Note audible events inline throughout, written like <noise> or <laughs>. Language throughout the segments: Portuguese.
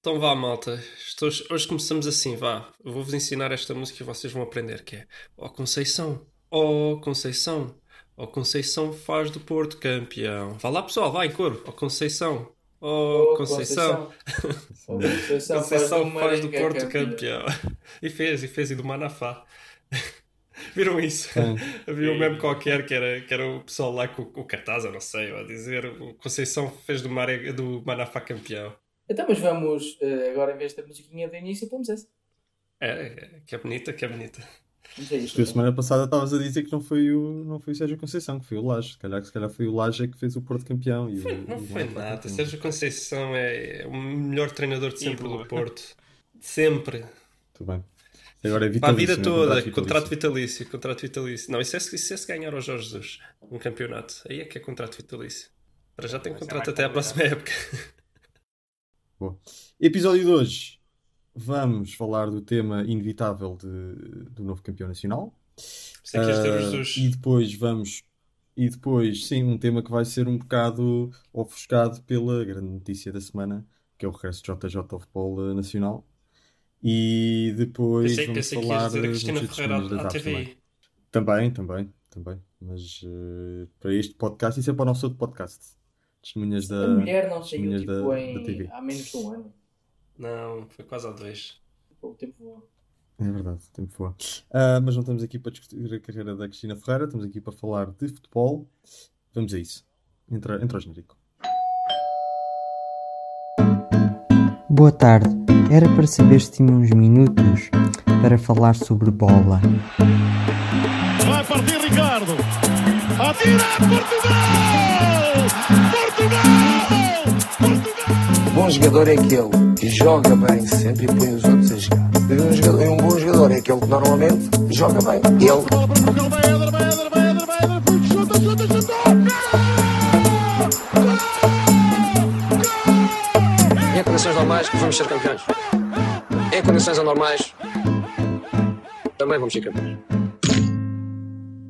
Então vá, malta. Estou- Hoje começamos assim, vá. Vou-vos ensinar esta música e vocês vão aprender, que é Ó Conceição, ó Conceição, ó Conceição faz do Porto campeão. Vá lá, pessoal, vai em coro. Ó Conceição, ó Ô, Conceição, Conceição <laughs> Conceição faz do Porto campeão. E fez, e fez, e do Manafá. <laughs> Viram isso? <laughs> Havia um meme qualquer que era, que era o pessoal lá com o cartaz, eu não sei, a dizer o Conceição fez do, Mare, do Manafá campeão. Então, mas vamos, eh, agora em vez da musiquinha do início, pomos essa. É, é, que é bonita, que é bonita. Vamos a isto. Tu, a semana passada estavas a dizer que não foi o, não foi o Sérgio Conceição, que foi o Laje. Se calhar, se calhar foi o Laje que fez o Porto campeão. E o- Não e o foi nada. campeão. Sérgio Conceição é o melhor treinador de sempre do Porto. Sempre. Muito bem. Agora é Para a vida não é? toda. vitalício. Contrato vitalício. Contrato vitalício. Não, isso é, se- isso é se ganhar ao Jorge Jesus um campeonato. Aí é que é contrato vitalício. Para já tem contrato até à próxima época. Episódio de hoje. Vamos falar do tema inevitável de- do novo campeão nacional. Que este é o Ah, e depois vamos. E depois, sim, um tema que vai ser um bocado ofuscado pela grande notícia da semana, que é o regresso de JJ ao futebol eh, nacional. E depois Pensei, vamos pensei que falar dos Cristina Ferreira à, TAP também. Também, também, também. Mas eh, para este podcast, isso é para o nosso outro podcast. Testemunhas da. A mulher não saiu tipo, da, em, da TV. há menos de um ano. Não, foi quase há dois. O tempo voa. É verdade, o tempo voa. Ah, mas não estamos aqui para discutir a carreira da Cristina Ferreira, estamos aqui para falar de futebol. Vamos a isso. Entra, entra o genérico. Boa tarde. Era para saber se tinha uns minutos para falar sobre bola. Vai partir Ricardo. Atira Portugal! Portugal! bom jogador é aquele que joga bem sempre e põe os outros a jogar. E um, jogador- e um bom jogador é aquele que normalmente joga bem. Ele! Em condições normais, vamos ser campeões. Em condições anormais, também vamos ser campeões.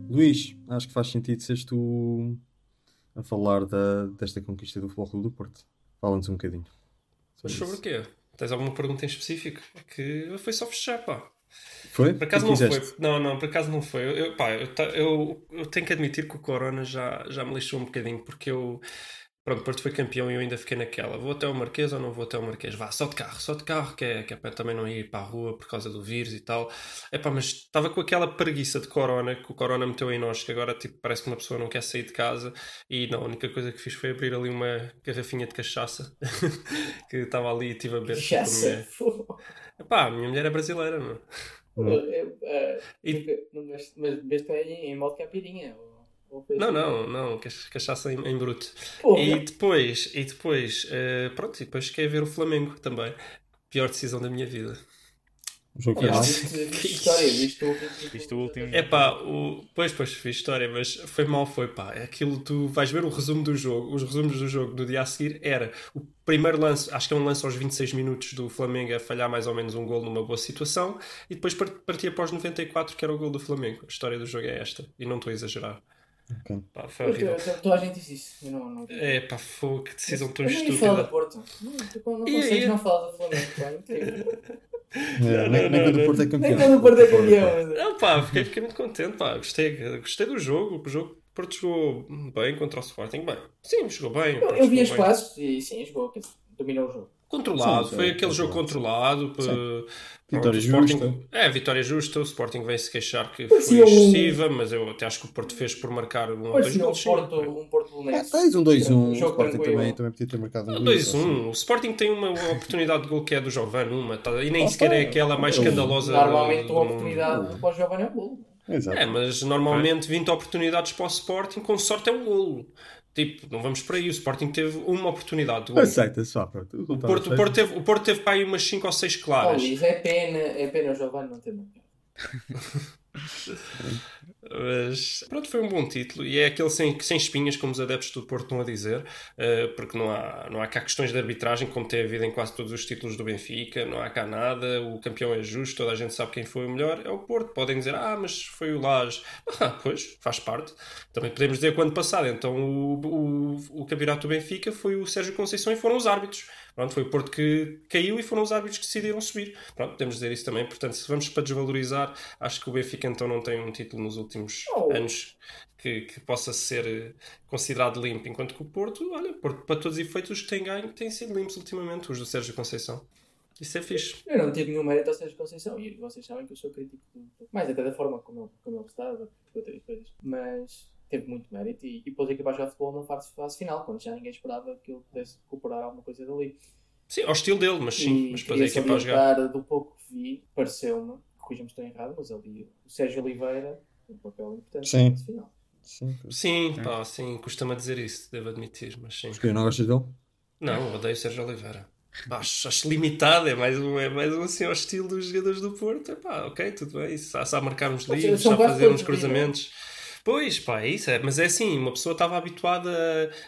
Luís, acho que faz sentido seres tu a falar da, desta conquista do Futebol Clube do Porto. Fala-nos um bocadinho. Mas sobre o quê? Tens alguma pergunta em específico? Que foi só fechar, pá. Foi? Por acaso não foi. Não, não, por acaso não foi. Eu, pá, eu, eu, eu tenho que admitir que o Corona já, já me lixou um bocadinho, porque eu. Pronto, Porto foi campeão e eu ainda fiquei naquela. Vou até o Marquês ou não vou até o Marquês? Vá, só de carro, só de carro, que é, que é para também não ir para a rua por causa do vírus e tal. É pá, mas estava com aquela preguiça de Corona que o Corona meteu em nós, que agora tipo, parece que uma pessoa não quer sair de casa. E não, a única coisa que fiz foi abrir ali uma garrafinha de cachaça <laughs> que estava ali e estive a beber. Cachaça. Epá, a minha mulher é brasileira, meu. Eh, eh, E- nunca- não, Mas mas em, em modo capirinha. Ou, Não, assim? não, não, cach- cachaça em, em bruto. E depois, e depois, eh, pronto, e depois fiquei a ver o Flamengo também. Pior decisão da minha vida. O jogo final? viste- viste história, viste o último. Viste o último. É pá, o... pois, pois, fiz história, mas foi mal, foi pá. É Aquilo tu vais ver o resumo do jogo, os resumos do jogo do dia a seguir era o primeiro lance, acho que é um lance aos 26 minutos do Flamengo a falhar mais ou menos um gol numa boa situação e depois par- partia para os 94 que era o gol do Flamengo. A história do jogo é esta e não estou a exagerar. Ok. Pá, foi horrível. toda- a gente diz isso. Eu não, não... É pá, foi, que decisão tão Eu nem ia falar estúpida. do Porto. Não, tu não Ia, consegues não falar do Flamengo. pá, incrível. <laughs> É, nem, quando o Porto é campeão. Nem quando o Porto é campeão. Não, pá, fiquei, fiquei muito contente, pá. Gostei, gostei do jogo. O jogo o Porto jogou bem contra o Sporting. Bem, sim, jogou bem. Eu, eu vi as passos e sim, jogou, dominou o jogo. Controlado, Sim, foi sim, aquele jogo controlado. p- pronto, Vitória o Sporting- justa. É, vitória justa. O Sporting vem se queixar que Parecia foi um- excessiva, mas eu até acho que o Porto fez por marcar um ou dois um gols. sim. Porto, um Porto É, tens um 2-1. Um o Sporting tranquilo. também, também podia ter marcado um Ah, 2 2-1. O Sporting tem uma oportunidade de gol que é do Giovane, uma, tá? e nem Ah, sequer é aquela mais Eu- escandalosa. Normalmente uma oportunidade para o Giovanni é um golo. Exato. É, mas normalmente 20 oportunidades para o Sporting, com sorte é um golo. Tipo, não vamos por aí. O Sporting teve uma oportunidade. Aceita só, pronto. O Porto, o. Porto teve, o Porto teve para aí umas 5 ou 6 Oh, claras. Luís, é pena, é pena o Giovanni não ter marcado. <laughs> Mas pronto, foi um bom título e é aquele sem, sem espinhas, como os adeptos do Porto estão a dizer, eh, porque não há, não há cá questões de arbitragem, como tem havido em quase todos os títulos do Benfica, não há cá nada, o campeão é justo, toda a gente sabe quem foi o melhor, é o Porto. Podem dizer, ah, mas foi o Lage. <laughs> Ah, pois, faz parte. Também podemos dizer que ano passado, então o, o, o campeonato do Benfica foi o Sérgio Conceição e foram os árbitros. Pronto, foi o Porto que caiu e foram os árbitros que decidiram subir. Pronto, podemos dizer isso também. Portanto, se vamos para desvalorizar, acho que o Benfica então não tem um título nos últimos Oh. anos que, que possa ser eh, considerado limpo, enquanto que o Porto, olha, Porto, para todos os efeitos, os que têm ganho têm sido limpos ultimamente, os do Sérgio Conceição. Isso é fixe. Eu não tive nenhum mérito ao Sérgio Conceição e vocês sabem que eu sou crítico mais até da forma como ele, como ele estava, outras coisas. Mas teve muito mérito e, e pôs a equipa a jogar futebol na fase, fase final, quando já ninguém esperava que ele pudesse recuperar alguma coisa dali. Sim, ao estilo dele, mas sim, e mas depois a equipa a jogar. do pouco que vi, pareceu-me, corrija-me se estou errado, mas ali o Sérgio Oliveira tem um papel importante Sim. na fase final. Sim. Sim, pá, sim, custa-me a dizer isso, devo admitir, mas sim. Porque não gostas dele? Não, eu odeio Sérgio Oliveira. Pá, acho, acho limitado, é mais um, é mais um assim ao estilo dos jogadores do Porto. É pá, ok, tudo bem, sabe, sabe marcarmos livros, são sabe quase fazer todos uns cruzamentos. Pois, pá, é isso, é, mas é assim, uma pessoa estava habituada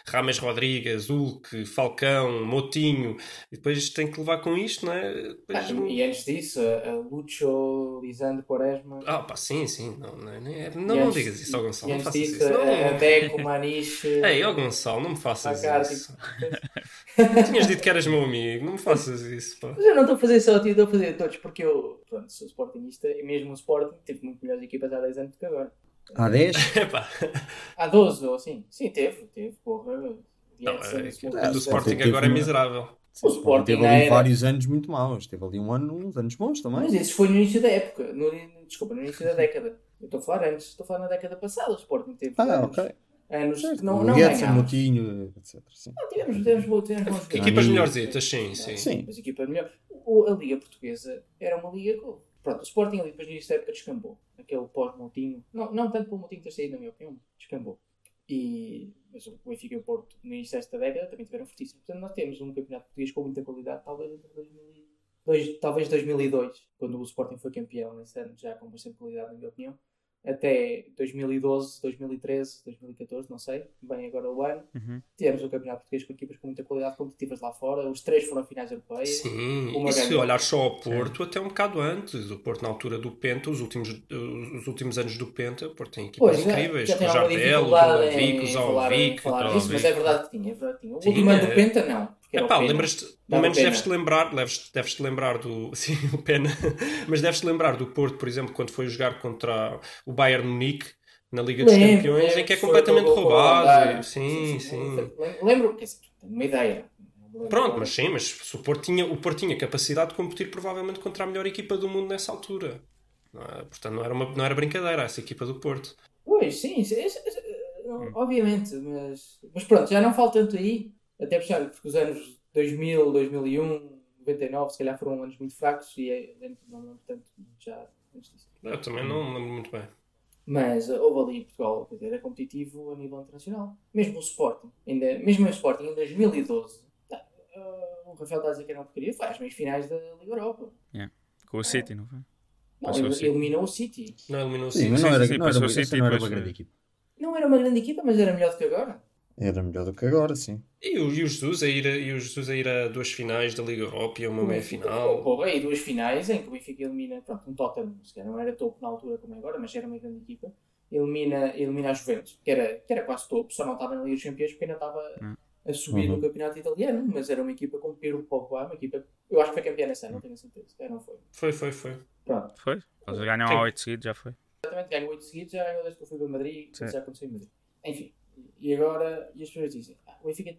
a Rames Rodrigues, Hulk, Falcão, Motinho, e depois tem que levar com isto, não é? Depois, Ah, e antes disso, a, Lucho, Lisandro, Quaresma. ah, pá, sim, sim, não, não, não, não, digas isso ao Gonçalo, não faças disso, isso. Não. a, Deco, Maniche. <laughs> Ei, ó Gonçalo, não me faças isso. <laughs> Tinhas dito que eras meu amigo, não me faças isso, pá. Mas eu não estou a fazer só a ti, estou a fazer a todos, porque eu, pronto, sou sportingista e mesmo o Sporting teve muito melhores equipas há 10 anos do que agora. Há <laughs> 10? Epá, Há 12 ou assim. Sim, teve, teve, porra. não, Janssen, é, Smith, a do Sporting agora é miserável. O Sporting teve ali era- vários anos muito maus. Teve ali um ano, uns anos bons também. Mas isso foi no início da época, no, desculpa, no início da década. Eu estou a falar antes, estou a falar na década passada. O Sporting teve Ah, anos, ok. anos que não, o não Getson, ganhámos. Motinho, etc. Sim. Não, tivemos, tivemos, bons- tivemos bons jogadores. Equipas melhorzitas, sim, sim. Sim. Mas equipa melhor. O- a Liga Portuguesa era uma liga com. Pronto, o Sporting ali depois da época descambou. Aquele pós-Montinho. Não, não tanto pelo Montinho ter saído, na minha opinião, descambou. E, mas o Benfica e o Porto no início desta década também tiveram fortíssimos. Portanto, nós temos um campeonato português com muita qualidade, talvez entre 2000 e- dois- talvez 2002, quando o Sporting foi campeão nesse ano, já com bastante qualidade, na minha opinião. Até 2012, 2013, 2014, não sei, bem agora o ano. Uhum. Tivemos um campeonato português com equipas com muita qualidade competitivas lá fora. Os três foram a finais europeias. Sim, Uma e se olhar só ao Porto, até um bocado antes. O Porto, na altura do Penta, os últimos, os últimos anos do Penta, o Porto tem equipas Pois, já- incríveis. já com o Jardel, o em o Zalvic, o disso, mas é verdade que tinha, é verdade que tinha. O último ano do Penta, não. Epá, Pena. lembras-te, pelo menos deves-te lembrar, deves, deves-te lembrar do. <laughs> Sim, o Pena. Mas deves-te lembrar do Porto, por exemplo, quando foi jogar contra o Bayern Munique na Liga dos Lembro, Campeões, lembro em que é completamente aquele gol roubado. roubado. Sim, sim. Lembro- Lembro, quer dizer, uma ideia. Pronto, mas sim, mas o Porto tinha, o Porto tinha capacidade de competir provavelmente contra a melhor equipa do mundo nessa altura. Não é? Portanto, não era, uma, não era brincadeira essa equipa do Porto. Pois, sim, sim, sim, sim, Hum. obviamente, mas, mas pronto, já não falta tanto aí, até puxar, porque os anos 2000, 2001, 99, se calhar foram anos muito fracos e é, não lembro tanto já antes disso. Eu também não me lembro muito bem. Mas uh, houve ali em Portugal, quer dizer, era competitivo a nível internacional. Mesmo o Sporting, ainda, mesmo o Sporting em 2012, tá, uh, o Rafael está a dizer que era uma porcaria, foi às meias finais da Liga Europa. Com o City, não foi? Não, Passou ele eliminou o City. Não eliminou o Sim, City. mas sim, não era, sim, não era, não era uma grande eh, equipa. Não era uma grande equipa, mas era melhor do que agora. Era melhor do que agora, sim. E o, e o Jesus a ir, a- e o Jesus a ir a duas finais da Liga Europa e a uma meia Oh, final. Porra, e duas finais em que o Benfica elimina, pronto, um Tottenham, se calhar não era topo na altura como é agora, mas era uma grande equipa. Elimina, elimina a Juventus, que era, que era quase topo, só não estava na Liga dos Campeões porque ainda estava Hum. a subir Uhum. no campeonato italiano, mas era uma equipa com Pedro Pogba, uma equipa, eu acho que foi campeã nesse ano, não tenho a certeza, se calhar não foi. Foi, foi, foi. Pronto, Foi? Eles ganham Sim. há 8 seguidos, já foi. exatamente, ganhou 8 seguidos, já ganhou desde que eu fui para Madrid, Sim. já aconteceu em Madrid. Enfim, e agora, e as pessoas dizem, ah, o Benfica,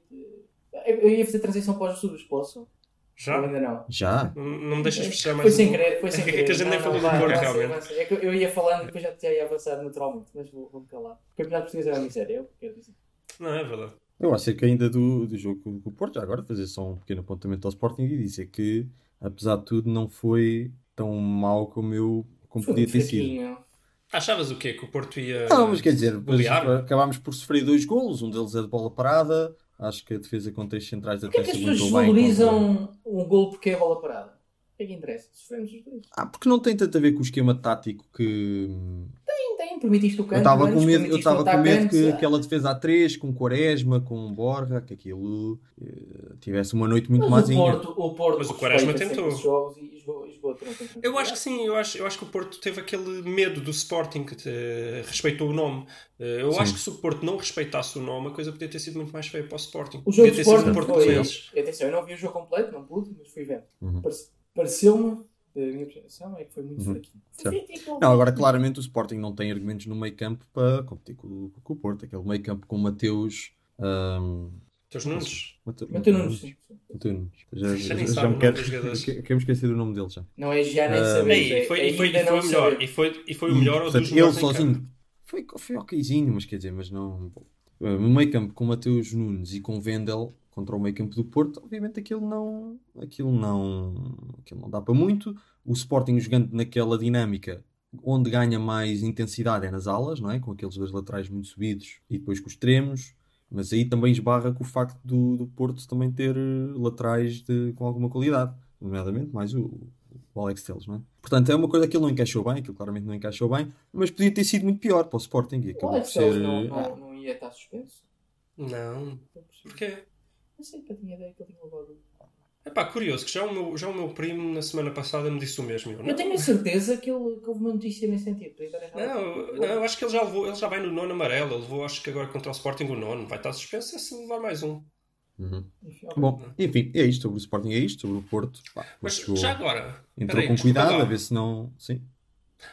eh, eu, eu ia fazer transição para os Jesus, posso? Já? Ou ainda não? Já? Não, não me deixas fechar Foi mais sem um- querer, foi <laughs> sem É que querer. a gente nem Não, falou do Porto, realmente. É que eu ia falando e depois já, ia avançar naturalmente, mas vou- vou-me calar. O campeonato português é uma miséria, é o que quero dizer. Não, é verdade. Eu acho que ainda do, do jogo com o Porto, já agora fazer só um pequeno apontamento ao Sporting e dizer que, apesar de tudo, não foi tão mau como eu como Foi podia ter sido. Achavas o quê? Que o Porto ia. Não, mas quer dizer, acabámos por sofrer dois golos, um deles é de bola parada. Acho que a defesa com três centrais até que se as pessoas aguentou bem. contra- desvalorizam um gol porque é bola parada? que é que interessa? Sofremos os dois. Ah, porque não tem tanto a ver com o esquema tático que. Tem, tem, permitiste o Eu canto. estava antes, com medo, eu o estava com medo que aquela defesa a 3 com Quaresma, com Borja, que aquilo eh, tivesse uma noite muito o mazinha. Porto, o Porto Mas o Quaresma tentou. os jogos e tranquilamente. Eu acho que sim, eu acho, eu acho que o Porto teve aquele medo do Sporting que te- respeitou o nome. Eh, Eu Sim. acho que se o Porto não respeitaitasse o nome, a coisa podia ter sido muito mais feia para o Sporting. O jogo podia do ter sido Sporting um Porto foi... Atenção, eu não vi o jogo completo, não pude, mas fui vendo. Uhum. Parece- Pareceu-me, minha percepção, é que foi muito Uhum. fraquinho. Não, agora claramente o Sporting não tem argumentos no meio campo para competir com, com o Porto. Aquele meio campo com Mateus. ahm, Teus Nunes. Mateus Nunes. Já, Já já, já o me nome quero. <laughs> Quero esquecer do nome dele já. Não é já nem saber. E foi, e foi, e foi o melhor. E foi, e foi o melhor portanto, dos ele sozinho foi, foi okzinho, mas quer dizer, mas não. No meio campo com Mateus Nunes e com Vendel contra o meio campo do Porto, obviamente aquilo não. Aquilo não. Aquilo não dá para muito. O Sporting jogando naquela dinâmica onde ganha mais intensidade é nas alas, não é? Com aqueles dois laterais muito subidos e depois com os extremos. Mas aí também esbarra com o facto do, do Porto também ter uh, laterais de- com alguma qualidade, nomeadamente mais o, o Alex Telles, não é? Portanto, é uma coisa que ele não encaixou bem, aquilo claramente não encaixou bem, mas podia ter sido muito pior para o Sporting e O acabou por Alex ser. Telles não, ah, não, não ia estar suspenso. Não. Percebi. Porquê? Não sei, eu tinha ideia que ele tinha levado. Epá, curioso, que já o, meu, já o meu primo na semana passada me disse o mesmo. Eu, Eu tenho a certeza que, ele, que houve uma notícia nesse sentido. Não, não, eu acho que ele já levou, ele já vai no nono amarelo, ele levou acho que agora contra o Sporting o nono, vai estar suspenso é se levar mais um. uhum. Enfim. Bom, enfim, é isto sobre o Sporting, é isto sobre o Porto. Pá, Mas chegou- já agora, entrou peraí, com cuidado, a ver se não. Sim.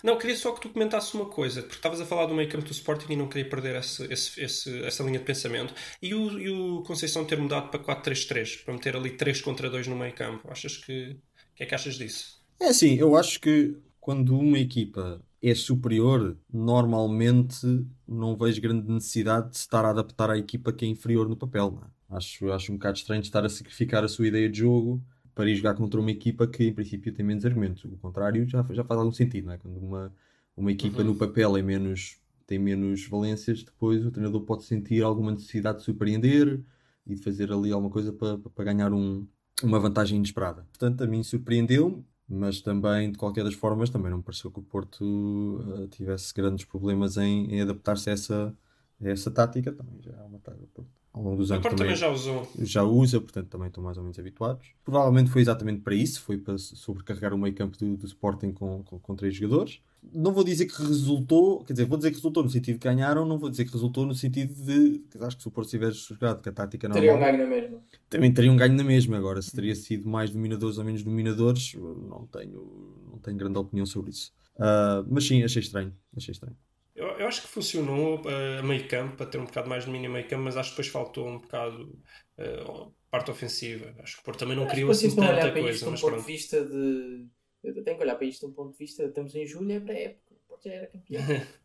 Não, queria só que tu comentasses uma coisa, porque estavas a falar do meio campo do Sporting e não queria perder esse, esse- esse- essa linha de pensamento. E o, e o Conceição ter mudado para 4-3-3, para meter ali 3 contra 2 no meio campo. Achas que. O que é que achas disso? É assim, eu acho que quando uma equipa é superior, normalmente não vejo grande necessidade de estar a adaptar à equipa que é inferior no papel. não é? Acho, acho um bocado estranho estar a sacrificar a sua ideia de jogo para ir jogar contra uma equipa que em princípio tem menos argumentos. O contrário já, já faz algum sentido, não é? Quando uma, uma equipa Uhum. no papel é menos, tem menos valências, depois o treinador pode sentir alguma necessidade de surpreender e de fazer ali alguma coisa para, para ganhar um, uma vantagem inesperada. Portanto, a mim surpreendeu-me, mas também, de qualquer das formas, também não me pareceu que o Porto eh, tivesse grandes problemas em, em adaptar-se a essa, a essa tática. Também já é uma tática. O Ao longo dos O anos Porto também, também já usou. já usa, portanto também estão mais ou menos habituados. Provavelmente foi exatamente para isso, foi para sobrecarregar o meio campo do, do Sporting com, com, com três jogadores. Não vou dizer que resultou, quer dizer, vou dizer que resultou no sentido de ganharam, não vou dizer que resultou no sentido de, acho que se o Porto tivesse jogado com a tática Teria um normal, ganho na mesma. também teria um ganho na mesma. Agora, se teria sido mais dominadores ou menos dominadores, não tenho, não tenho grande opinião sobre isso. Ah, mas sim, achei estranho, achei estranho. Eu, eu acho que funcionou eh, a meio campo, para ter um bocado mais de domínio a meio campo, mas acho que depois faltou um bocado eh, parte ofensiva. Acho que o Porto também não Acho criou assim tanta coisa. isto de um Mas ponto de vista de. Eu tenho que olhar para isto de um ponto de vista. Estamos em julho, é para a época. O Porto já era campeão. <laughs>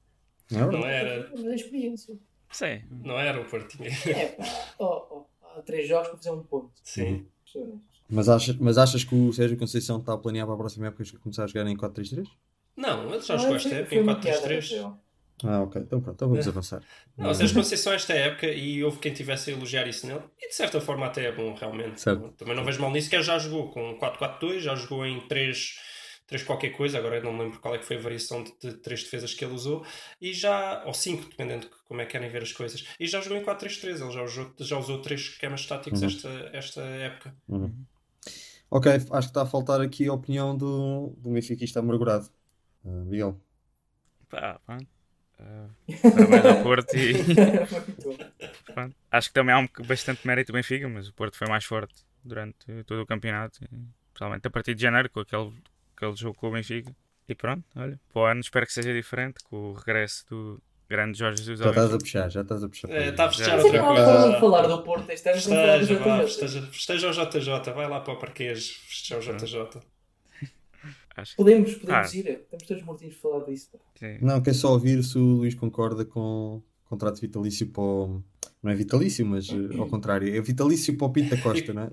Não é? Não era, Mas é experiência. Sim. não era o Portinho. É ó, ó, há três jogos para fazer um ponto. Sim. Honesto. Mas, achas, mas achas que o Sérgio Conceição está a planear para a próxima época começar a jogar em 4-3-3? Não, ele já jogou esta época em uma piada, 4-3-3. Ah, ok. Então pronto, então vamos avançar. Não, o Sérgio Conceição esta época e houve quem tivesse a elogiar isso nele e de certa forma até é bom realmente. Certo. Também não vejo mal nisso, que ele já jogou com 4-4-2, já jogou em 3, 3 qualquer coisa, agora eu não me lembro qual é que foi a variação de, de três defesas que ele usou, e já, ou 5, dependendo de como é que querem ver as coisas, e já jogou em 4-3-3, ele já usou, já usou três esquemas táticos Uhum. esta, esta época. Ok, acho que está a faltar aqui a opinião do, do benfiquista amargurado. Ah, Miguel. Pá, pronto. Ah, parabéns ao Porto e <laughs> pronto. acho que também há um, bastante mérito do Benfica, mas o Porto foi mais forte durante todo o campeonato, e, principalmente a partir de janeiro, com aquele, aquele jogo com o Benfica. E pronto, olha, para o ano espero que seja diferente, com o regresso do grande Jorge Jesus Já estás a puxar, já estás a puxar. É, está a. Mas outra coisa. falar do Porto este ano, Festeja, vá, JJ. festeja, festeja o JJ, vai lá para o Parquês, festeja o JJ. Acho que Podemos, podemos Ah. ir. Estamos todos mortinhos de falar disso. sim. Não, quer só ouvir se o Luís concorda com contrato vitalício para o... Não é vitalício, mas eh, ao contrário. É vitalício para o Pinto da Costa, não é?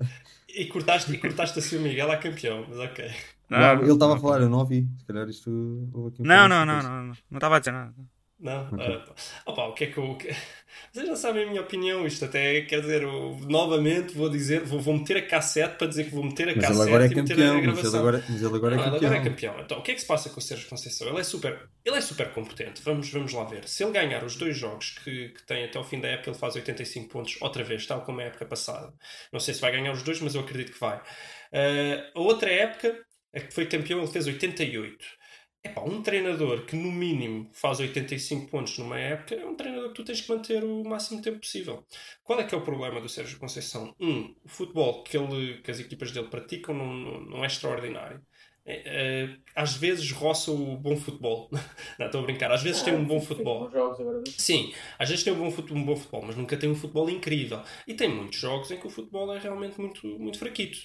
E cortaste, e cortaste assim o Miguel a campeão, mas ok. Não, ele estava a falar, eu não ouvi. Se calhar isto... um Não, não, não, não, não. Não estava a dizer nada. Não? Ok. Ah, opa, o que é que eu. Vocês já sabem a minha opinião. Isto até quer dizer, eu, novamente vou dizer, vou, vou meter a cassete para dizer que vou meter a Mas cassete ele agora é e meter a campeão. Mas gravação. ele agora, mas ele agora é Não, ele campeão. agora é campeão. Então, o que é que se passa com o Sérgio Conceição? Ele é super, ele é super competente. Vamos, vamos lá ver. Se ele ganhar os dois jogos que, que tem até o fim da época, ele faz 85 pontos outra vez, tal como a época passada. Não sei se vai ganhar os dois, mas eu acredito que vai. Ah, a outra época, a que foi campeão, ele fez 88. Epá, um treinador que no mínimo faz 85 pontos numa época é um treinador que tu tens que manter o máximo tempo possível. Qual é que é o problema do Sérgio Conceição? Um, o futebol que, ele, que as equipas dele praticam não, não, não é extraordinário. É, é, às vezes roça o bom futebol. <laughs> não, estou a brincar. Às vezes tem um bom futebol. Sim, às vezes tem um bom, fute- um bom futebol, mas nunca tem um futebol incrível. E tem muitos jogos em que o futebol é realmente muito, muito fraquito.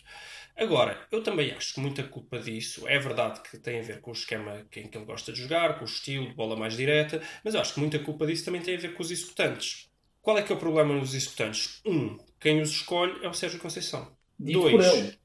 Agora, eu também acho que muita culpa disso é verdade que tem a ver com o esquema que- em que ele gosta de jogar, com o estilo de bola mais direta, mas eu acho que muita culpa disso também tem a ver com os executantes. Qual é que é o problema nos executantes? Um, quem os escolhe é o Sérgio Conceição. Dito Dois, por ele.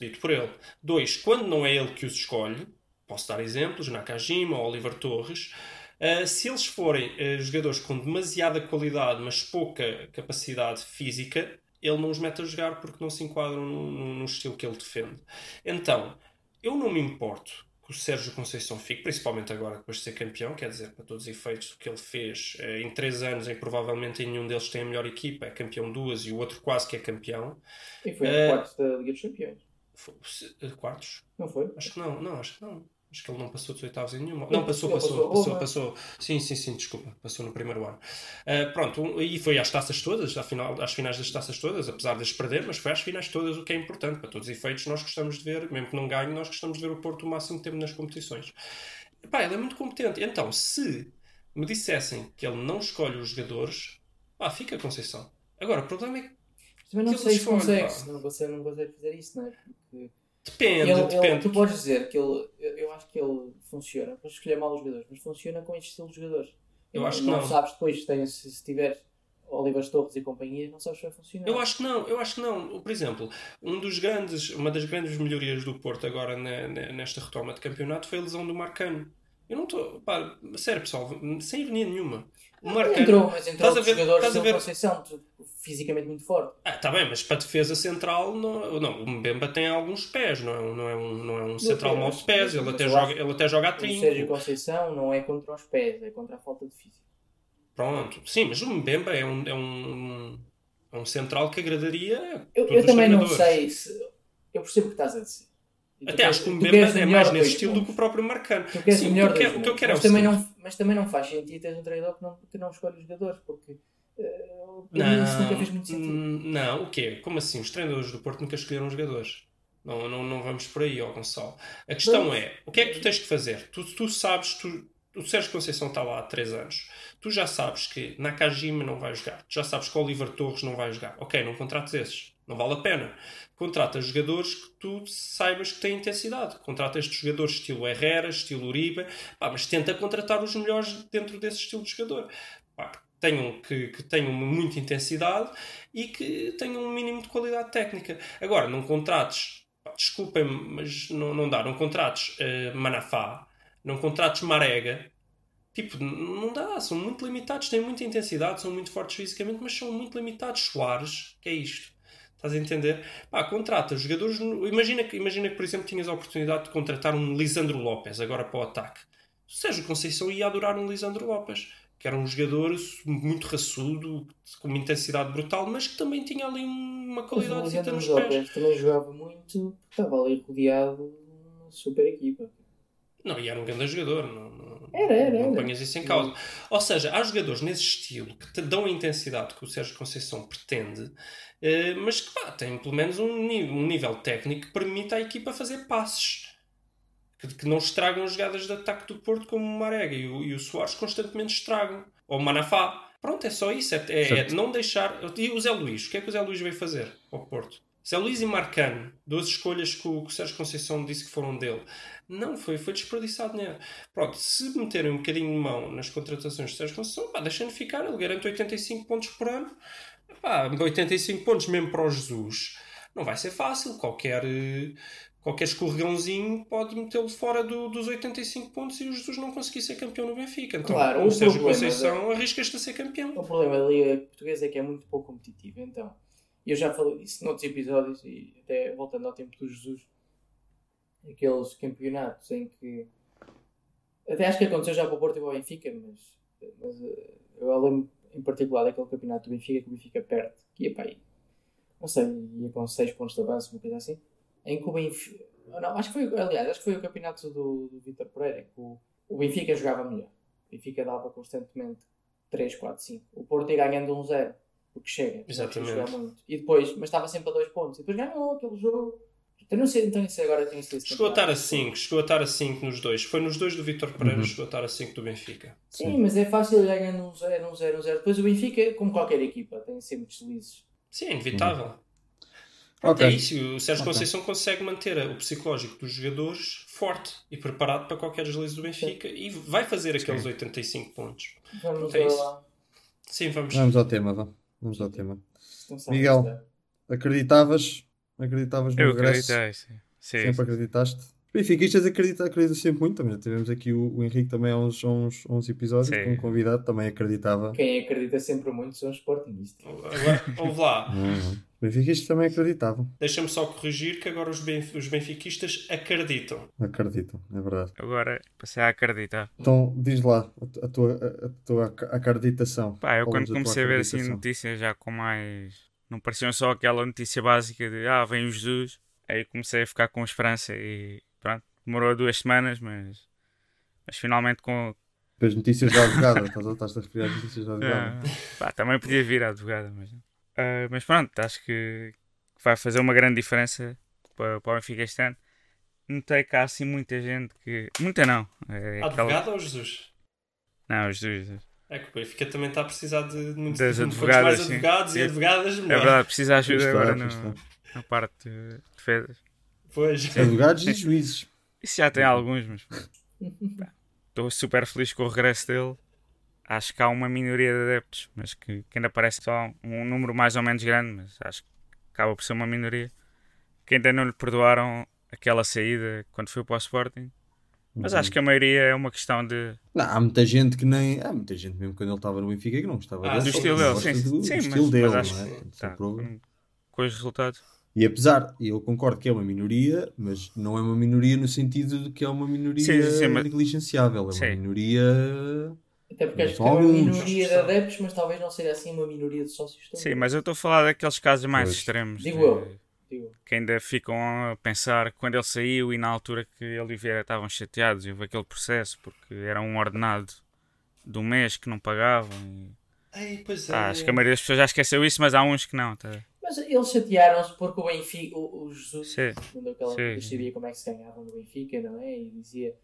dito por ele. Dois, quando não é ele que os escolhe, posso dar exemplos, Nakajima ou Oliver Torres, uh, se eles forem uh, jogadores com demasiada qualidade, mas pouca capacidade física, ele não os mete a jogar porque não se enquadram no, no- no estilo que ele defende. Então, eu não me importo que o Sérgio Conceição fique, principalmente agora depois de ser campeão, quer dizer, para todos os efeitos, o que ele fez eh, em três anos, em que provavelmente nenhum deles tem a melhor equipa, é campeão duas e o outro quase que é campeão. E foi Eh, no quarto da Liga dos Campeões. Foi- eh, Quartos? Não foi? Acho que não, não, acho que não. Acho que ele não passou dos oitavos em nenhuma. Não, passou, passou, passou passou. Sim, sim, sim, desculpa. Passou no primeiro ano. Ah, pronto, e foi às taças todas, à final, às finais das taças todas, apesar de as perder, mas foi às finais todas, o que é importante. Para todos os efeitos, nós gostamos de ver, mesmo que não ganhe, nós gostamos de ver o Porto o máximo tempo nas competições. Pá, ele é muito competente. Então, se me dissessem que ele não escolhe os jogadores, pá, fica a Conceição. Agora, o problema é que Mas também não sei se consegue. Não consegue, não consegue fazer isso, não é? Porque depende, ele, ele- depende. tu podes dizer que ele. Eu, eu acho que ele funciona. Podes escolher mal os jogadores, mas funciona com este estilo de jogadores. Eu acho que não. não. sabes depois, tem, se, se tiver Olivas Torres e companhia, não sabes se vai funcionar. Eu acho que não, eu acho que não. Por exemplo, um dos grandes, uma das grandes melhorias do Porto agora ne- ne- nesta retoma de campeonato foi a lesão do Marcano. Eu não estou. Pá, sério pessoal, sem ironia nenhuma. O Marcano. Entrou, mas entrou Estás a ver- jogadores estás a ver- Conceição, fisicamente muito forte. Ah, tá bem, mas para defesa central, não, não, o Mbemba tem alguns pés, não é um, não é um, não é um central mau de pés, ele até, joga, ele até joga a O Sérgio trinco. Conceição não é contra os pés, é contra a falta de físico. Pronto, sim, mas o Mbemba é um, é um, é um central que agradaria. Eu, eu também não sei se. Eu percebo o que estás a dizer. E tu Até acho que o Mbemba é mais nesse estilo do que o próprio Marcano. Tu queres Sim, o melhor o que o que eu quero é mas, o também não, mas também não faz sentido teres um treinador que não, que não escolhe os jogadores, porque eh, para mim isso nunca fez muito sentido. hum, Não, o quê? Como assim? Os treinadores do Porto nunca escolheram os jogadores. Não, não, não vamos por aí, ó Gonçalo. A questão Não. é, o que é que tu tens que fazer? Tu, tu sabes, tu, o Sérgio Conceição está lá há 3 anos. Tu já sabes que Nakajima não vai jogar. Tu já sabes que Oliver Torres não vai jogar. Ok, não contrates esses. Não vale a pena. Contrata jogadores que tu saibas que têm intensidade. Contrata estes jogadores estilo Herrera, estilo Uribe. Pá, mas tenta contratar os melhores dentro desse estilo de jogador. Pá, tenham, que, que tenham muita intensidade e que tenham um mínimo de qualidade técnica. Agora, não contrates, pá, desculpem-me, mas não, não dá, não contrates eh, Manafá, não contrates Marega. Tipo, não dá, são muito limitados, têm muita intensidade, são muito fortes fisicamente, mas são muito limitados. Soares, que é isto? Estás a entender? Pá, contrata jogadores. Imagina que, imagina que, por exemplo, tinhas a oportunidade de contratar um Lisandro Lopes agora para o ataque. O Sérgio Conceição ia adorar um Lisandro Lopes, que era um jogador muito raçudo, com uma intensidade brutal, mas que também tinha ali uma qualidade Lisandro nos pés. Lopes também jogava muito, estava ali rodeado de uma super equipa. Não, e era um grande jogador, não, não, Era, era, não era. ponhas isso em causa. Ou seja, há jogadores nesse estilo que te dão a intensidade que o Sérgio Conceição pretende, eh, mas que pá, têm pelo menos um nível, um nível técnico que permita à equipa fazer passes. Que, que não estragam as jogadas de ataque do Porto como o Marega e o, e o Soares constantemente estragam. Ou o Manafá. Pronto, é só isso. É, é- é não deixar. E o Zé Luís? O que é que o Zé Luís veio fazer ao Porto? Zé Luís e Marcano, duas escolhas que o, que o Sérgio Conceição disse que foram dele. Não, foi, foi desperdiçado dinheiro. Pronto, se meterem um bocadinho de mão nas contratações de Sérgio Conceição, pá, deixem-no ficar, ele garante 85 pontos por ano. Pá, 85 pontos mesmo para o Jesus. Não vai ser fácil. Qualquer, qualquer escorregãozinho pode metê-lo fora do- dos 85 pontos e o Jesus não conseguir ser campeão no Benfica. Então, Claro, o Sérgio Conceição arrisca-te a ser campeão. O problema da Liga Portuguesa é que é muito pouco competitiva. Então, eu já falei disso noutros episódios e até voltando ao tempo do Jesus, aqueles campeonatos em que. Até acho que aconteceu já para o Porto e para o Benfica, mas, mas eh, eu lembro em particular daquele campeonato do Benfica que o Benfica perde, que ia para aí, não sei, ia com 6 pontos de avanço, uma coisa assim, em que o Benfica. Não, acho que foi, aliás, acho que foi o campeonato do, do Vitor Pereira, que o, o Benfica jogava melhor. O Benfica dava constantemente 3, 4, 5. O Porto ia ganhando 1-0, porque chega. Exatamente. E depois, mas estava sempre a 2 pontos. E depois ganhou aquele jogo. Então não sei, então isso agora tem esse Chegou a estar a 5, chegou a estar a 5 nos dois. Foi nos dois do Vitor Pereira, Uhum. chegou a estar a 5 do Benfica. Sim, mas é fácil ir ganhando 1-0, 1-0, 1-0. Depois o Benfica, como qualquer equipa, tem sempre deslizes. Sim, é inevitável. Uhum. Ok. É isso, o Sérgio Ok. Conceição consegue manter o psicológico dos jogadores forte e preparado para qualquer deslize do Benfica e vai fazer aqueles 85 pontos. Vamos É isso. lá. Sim, vamos. Vamos ao tema, vá. Vamos ao tema. Não sabe Miguel. Acreditavas? Acreditavas no Eu regresso? acreditei, sim. Sim, Sempre sim. acreditaste? Benfiquistas acreditam, acreditam sempre muito. Também já tivemos aqui o, o Henrique também há uns, uns, uns episódios, Sim. com um convidado, também acreditava. Quem acredita sempre muito são os Sportingistas. Ouve lá, Uhum. Benfiquistas também acreditavam. deixa-me só corrigir que agora os, benf os benfiquistas acreditam. Acreditam, é verdade. Agora passei a acreditar. Então, diz lá a, a tua, a, a tua ac- acreditação. Pá, eu quando comecei a ver assim notícias já com mais. Não pareciam só aquela notícia básica de ah, vem o Jesus. Aí comecei a ficar com esperança e pronto. Demorou duas semanas, mas. Mas finalmente com. As notícias da advogada, estás, a- referir às notícias da <laughs> advogada. Ah, pá, também podia vir a advogada, mas. Ah, mas pronto, acho que vai fazer uma grande diferença para, para o Benfica este ano. Notei que há assim muita gente que. Muita não. É aquela- Advogado ou Jesus? Não, Jesus. É que o Benfica também está a precisar de, muitos Das de muitos advogadas, mais sim. advogados e Sim. advogadas É melhor. verdade, precisa de ajuda está, agora está. na parte de defesas. Pois. <laughs> Advogados e juízes. Isso já tem alguns, mas estou super feliz com o regresso dele. Acho que há uma minoria de adeptos, mas que, que ainda parece só um número mais ou menos grande, mas acho que acaba por ser uma minoria, que ainda não lhe perdoaram aquela saída quando foi para o Sporting. Mas acho que a maioria é uma questão de. Não, há muita gente que nem. Há muita gente mesmo quando ele estava no Benfica que não gostava Ah, dele. do estilo dele, sim, do, sim, do mas- estilo mas dele, acho não é? que tá, com, com os resultados. E apesar, eu concordo que é uma minoria, mas não é uma minoria no sentido de que é uma minoria Sim, sim, mas- negligenciável. É uma Sim. minoria. Até porque acho que é uma minoria de adeptos, mas talvez não seja assim uma minoria de sócios também. Sim, mas eu estou a falar daqueles casos mais Pois. extremos. Digo de- eu. Digo. que ainda ficam a pensar quando ele saiu e na altura que ele e Vieira estavam chateados e houve aquele processo porque era um ordenado do mês que não pagavam. E... Ei, pois é. Ah, acho que a maioria das pessoas já esqueceu isso, mas há uns que não. Tá? Mas eles chatearam-se porque o Benfica, o, o Jesus, Sim. aquela como é que se ganhavam do Benfica, não é? E dizia.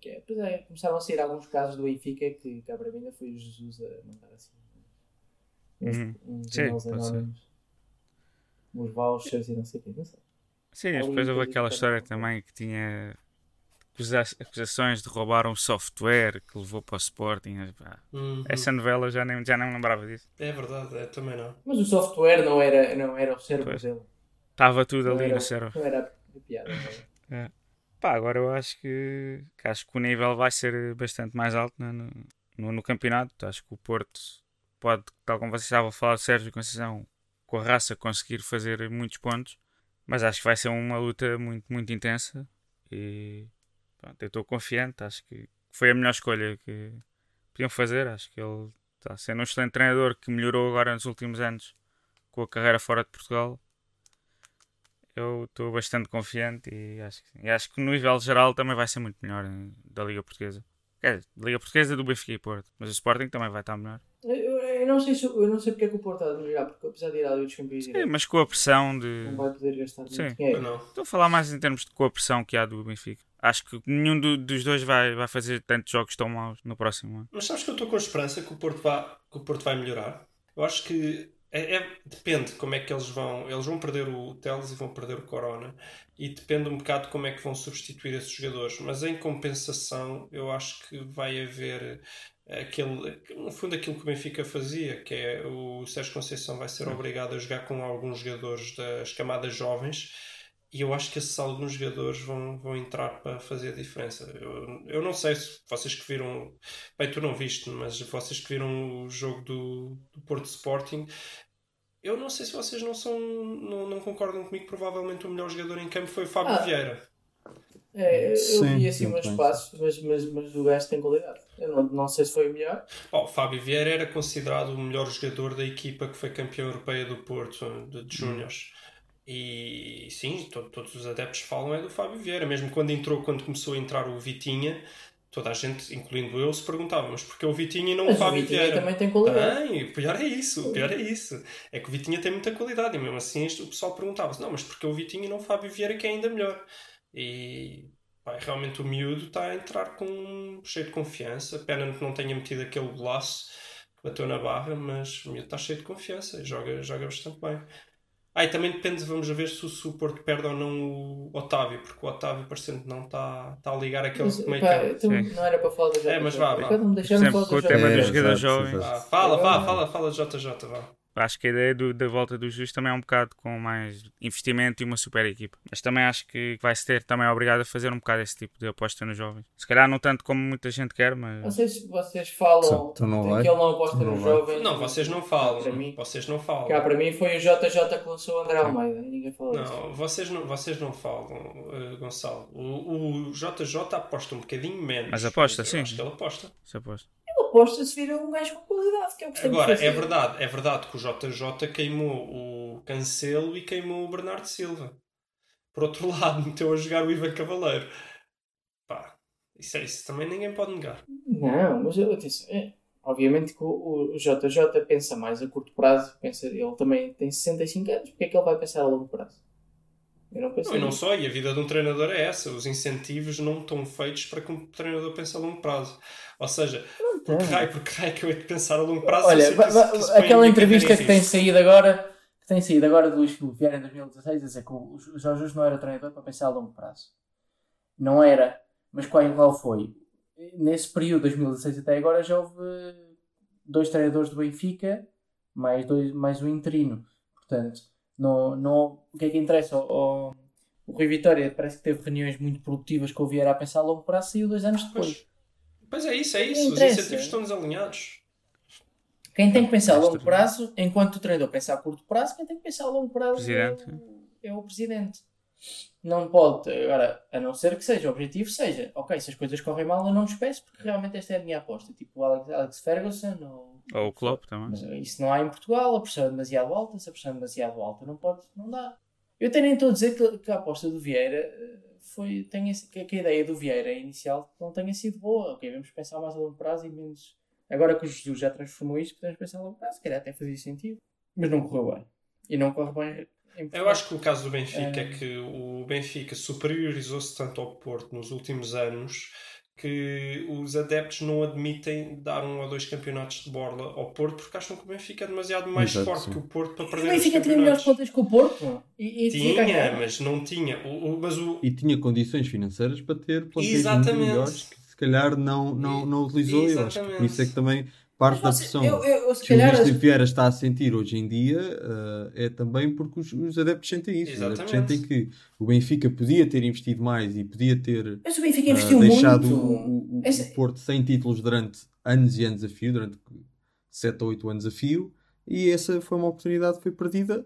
Que, pois é, começaram a sair alguns casos do Benfica que, que a ainda foi o Jesus a mandar assim. Uns, Uhum. uns Sim, pode ser. anónimos, uns vouchers e não sei o quê, não sei. Sim, mas Há depois houve aquela que história também- também que tinha acusa- acusações de roubar um software que levou para o Sporting. Uhum. Essa novela já nem, já nem me lembrava disso. É verdade, é, também não. Mas o software não era, não era o cérebro dele. Estava tudo Não ali era, no cérebro. não era a piada. não era. Pá, agora eu acho que, que acho que o nível vai ser bastante mais alto né, no, no, no campeonato. Acho que o Porto pode, tal como vocês estavam a falar, o Sérgio Conceição, com a raça, conseguir fazer muitos pontos. Mas acho que vai ser uma luta muito, muito intensa. E pronto, eu estou confiante. Acho que foi a melhor escolha que podiam fazer. Acho que ele está sendo um excelente treinador que melhorou agora nos últimos anos com a carreira fora de Portugal eu estou bastante confiante e acho, que, e acho que no nível geral também vai ser muito melhor eh, da Liga Portuguesa. Quer dizer, da Liga Portuguesa do Benfica e Porto, mas o Sporting também vai estar melhor. Eu, eu não sei se, eu não sei porque é que o Porto está a melhorar, porque apesar de ir à Liga dos Campeões Sim, mas com a pressão de. não vai poder gastar muito Sim. dinheiro. Não. Estou a falar mais em termos de com a pressão que há do Benfica. Acho que nenhum do- dos dois vai, vai fazer tantos jogos tão maus no próximo ano. Mas sabes que eu estou com esperança que o Porto, vá, que o Porto vai melhorar? Eu acho que é, é- depende como é que eles vão. Eles vão perder o Teles e vão perder o Corona. E depende um bocado como é que vão substituir esses jogadores. Mas em compensação, eu acho que vai haver aquele. No fundo, aquilo que o Benfica fazia, que é o Sérgio Conceição vai ser obrigado a jogar com alguns jogadores das camadas jovens e eu acho que esses alguns jogadores vão, vão entrar para fazer a diferença. Eu, eu não sei se vocês que viram, bem, tu não viste, mas vocês que viram o jogo do, do Porto Sporting, eu não sei se vocês não são, não, não concordam comigo. Provavelmente o melhor jogador em campo foi o Fábio Ah. Vieira. É, eu, Sim, vi assim sim, umas passos, mas, mas, mas o gajo tem qualidade. Eu não, não sei se foi o melhor. Oh, o Fábio Vieira era considerado o melhor jogador da equipa que foi campeão europeia do Porto, de, de Júniors. E sim, to- todos os adeptos falam é do Fábio Vieira. Mesmo quando entrou, quando começou a entrar o Vitinha, toda a gente, incluindo eu, se perguntava, mas porque o Vitinha e não Mas o o Fábio Vitinha Vieira? também tem qualidade. Tem, o pior é isso, o pior é isso. É que o Vitinha tem muita qualidade e mesmo assim isto- o pessoal perguntava-se, não, mas porque o Vitinha e não o Fábio Vieira que é ainda melhor? E pá, realmente o miúdo está a entrar com cheio de confiança. Pena que não tenha metido aquele golaço que bateu na barra, mas o miúdo está cheio de confiança e joga, joga bastante bem. Ah, e também depende, vamos ver se o, se o Porto perde ou não o Otávio, porque o Otávio parecendo não está, está a ligar aquele Mas, meio pá, campo. então não era para falar da JJ. É, mas vá, vá. Sempre falar com o tema É, dos jogadores jovens. Ah, fala, vá, fala, fala JJ, vá. Acho que a ideia do- da volta do Justo também é um bocado com mais investimento e uma super equipa. Mas também acho que vai-se ter também obrigado a fazer um bocado esse tipo de aposta nos jovens. Se calhar não tanto como muita gente quer, mas. Vocês, vocês falam Então não que ele não aposta não nos jovens. Não, vocês não falam. Para mim, Vocês não falam. cá para mim foi o JJ que lançou o André Almeida. e Ninguém falou disso. Não, vocês não, vocês não falam, eh, Gonçalo. O, o JJ aposta um bocadinho menos. Mas aposta, sim. Acho que ele aposta. Se aposto. Ele aposta se vira um gajo com qualidade, que é o que Agora, é verdade, é verdade que o JJ queimou o Cancelo e queimou o Bernardo Silva. Por outro <laughs> lado, meteu a jogar o Ivan Cavaleiro. Pá, isso é isso. Também ninguém pode negar. Não, mas eu disse, é, obviamente que o, o JJ pensa mais a curto prazo, pensa, ele também tem 65 anos, porque é que ele vai pensar a longo prazo? Eu não Não, e não só, e a vida de um treinador é essa. Os incentivos não estão feitos para que um treinador pense a longo prazo. Ou seja, Não tem. por que raio, por que raio que eu hei de pensar a longo prazo? Olha, que que aquela entrevista que em tem saído agora, que tem saído agora do Luís Filipe Vieira em 2016, a dizer que o o Jorge Jesus não era treinador para pensar a longo prazo. Não era, mas qual, qual foi? Nesse período, 2016 até agora, já houve dois treinadores do Benfica, mais, dois, mais um interino. Portanto, não, não, o que é que interessa? O, o, o Rui Vitória parece que teve reuniões muito produtivas com o Vieira a pensar a longo prazo, saiu dois anos depois. Pois, pois é isso, é isso. Os incentivos estão desalinhados. Quem tem que pensar a longo Basta- prazo, enquanto o treinador pensa a curto prazo, quem tem que pensar a longo prazo Presidente. É, é o presidente. Não pode, agora, a não ser que seja, o objetivo seja, ok, se as coisas correm mal, eu não despeço, porque realmente esta é a minha aposta. Tipo o Alex, Alex Ferguson, ou, Ou o Klopp também. mas isso não há em Portugal, a pressão é demasiado alta, se a pressão é demasiado alta, não pode, não dá. Eu até nem estou a dizer que, que a aposta do Vieira eh, foi, tenha, que, que a ideia do Vieira inicial não tenha sido boa. Ok, vamos pensar mais a longo prazo e menos. Agora que o Jesus já transformou isto, podemos pensar a longo prazo, se calhar até fazia sentido. Mas não correu bem. E não corre bem em Eu Portugal. acho que o caso do Benfica é, É. que o Benfica superiorizou-se tanto ao Porto nos últimos anos que os adeptos não admitem dar um ou dois campeonatos de borla ao Porto porque acham que o Benfica é demasiado mais Exato, forte sim. que o Porto para E o perder Benfica tinha melhores pontas que o Porto. E, e Tinha, mas não tinha. O, o- mas o, E tinha condições financeiras para ter plantéis muito Exatamente. melhores que se calhar não, não, não utilizou. Eu acho que por isso é que também parte da você- pressão eu, eu, se que o calhar, Luís Filipe Vieira está a sentir hoje em dia eh, é também porque os, os adeptos sentem isso. Os adeptos Exatamente. sentem que o Benfica podia ter investido mais e podia ter mas o Benfica eh, investiu deixado muito. o, o- o Porto sem títulos durante anos e anos a fio, durante 7 ou 8 anos a fio, e essa foi uma oportunidade que foi perdida.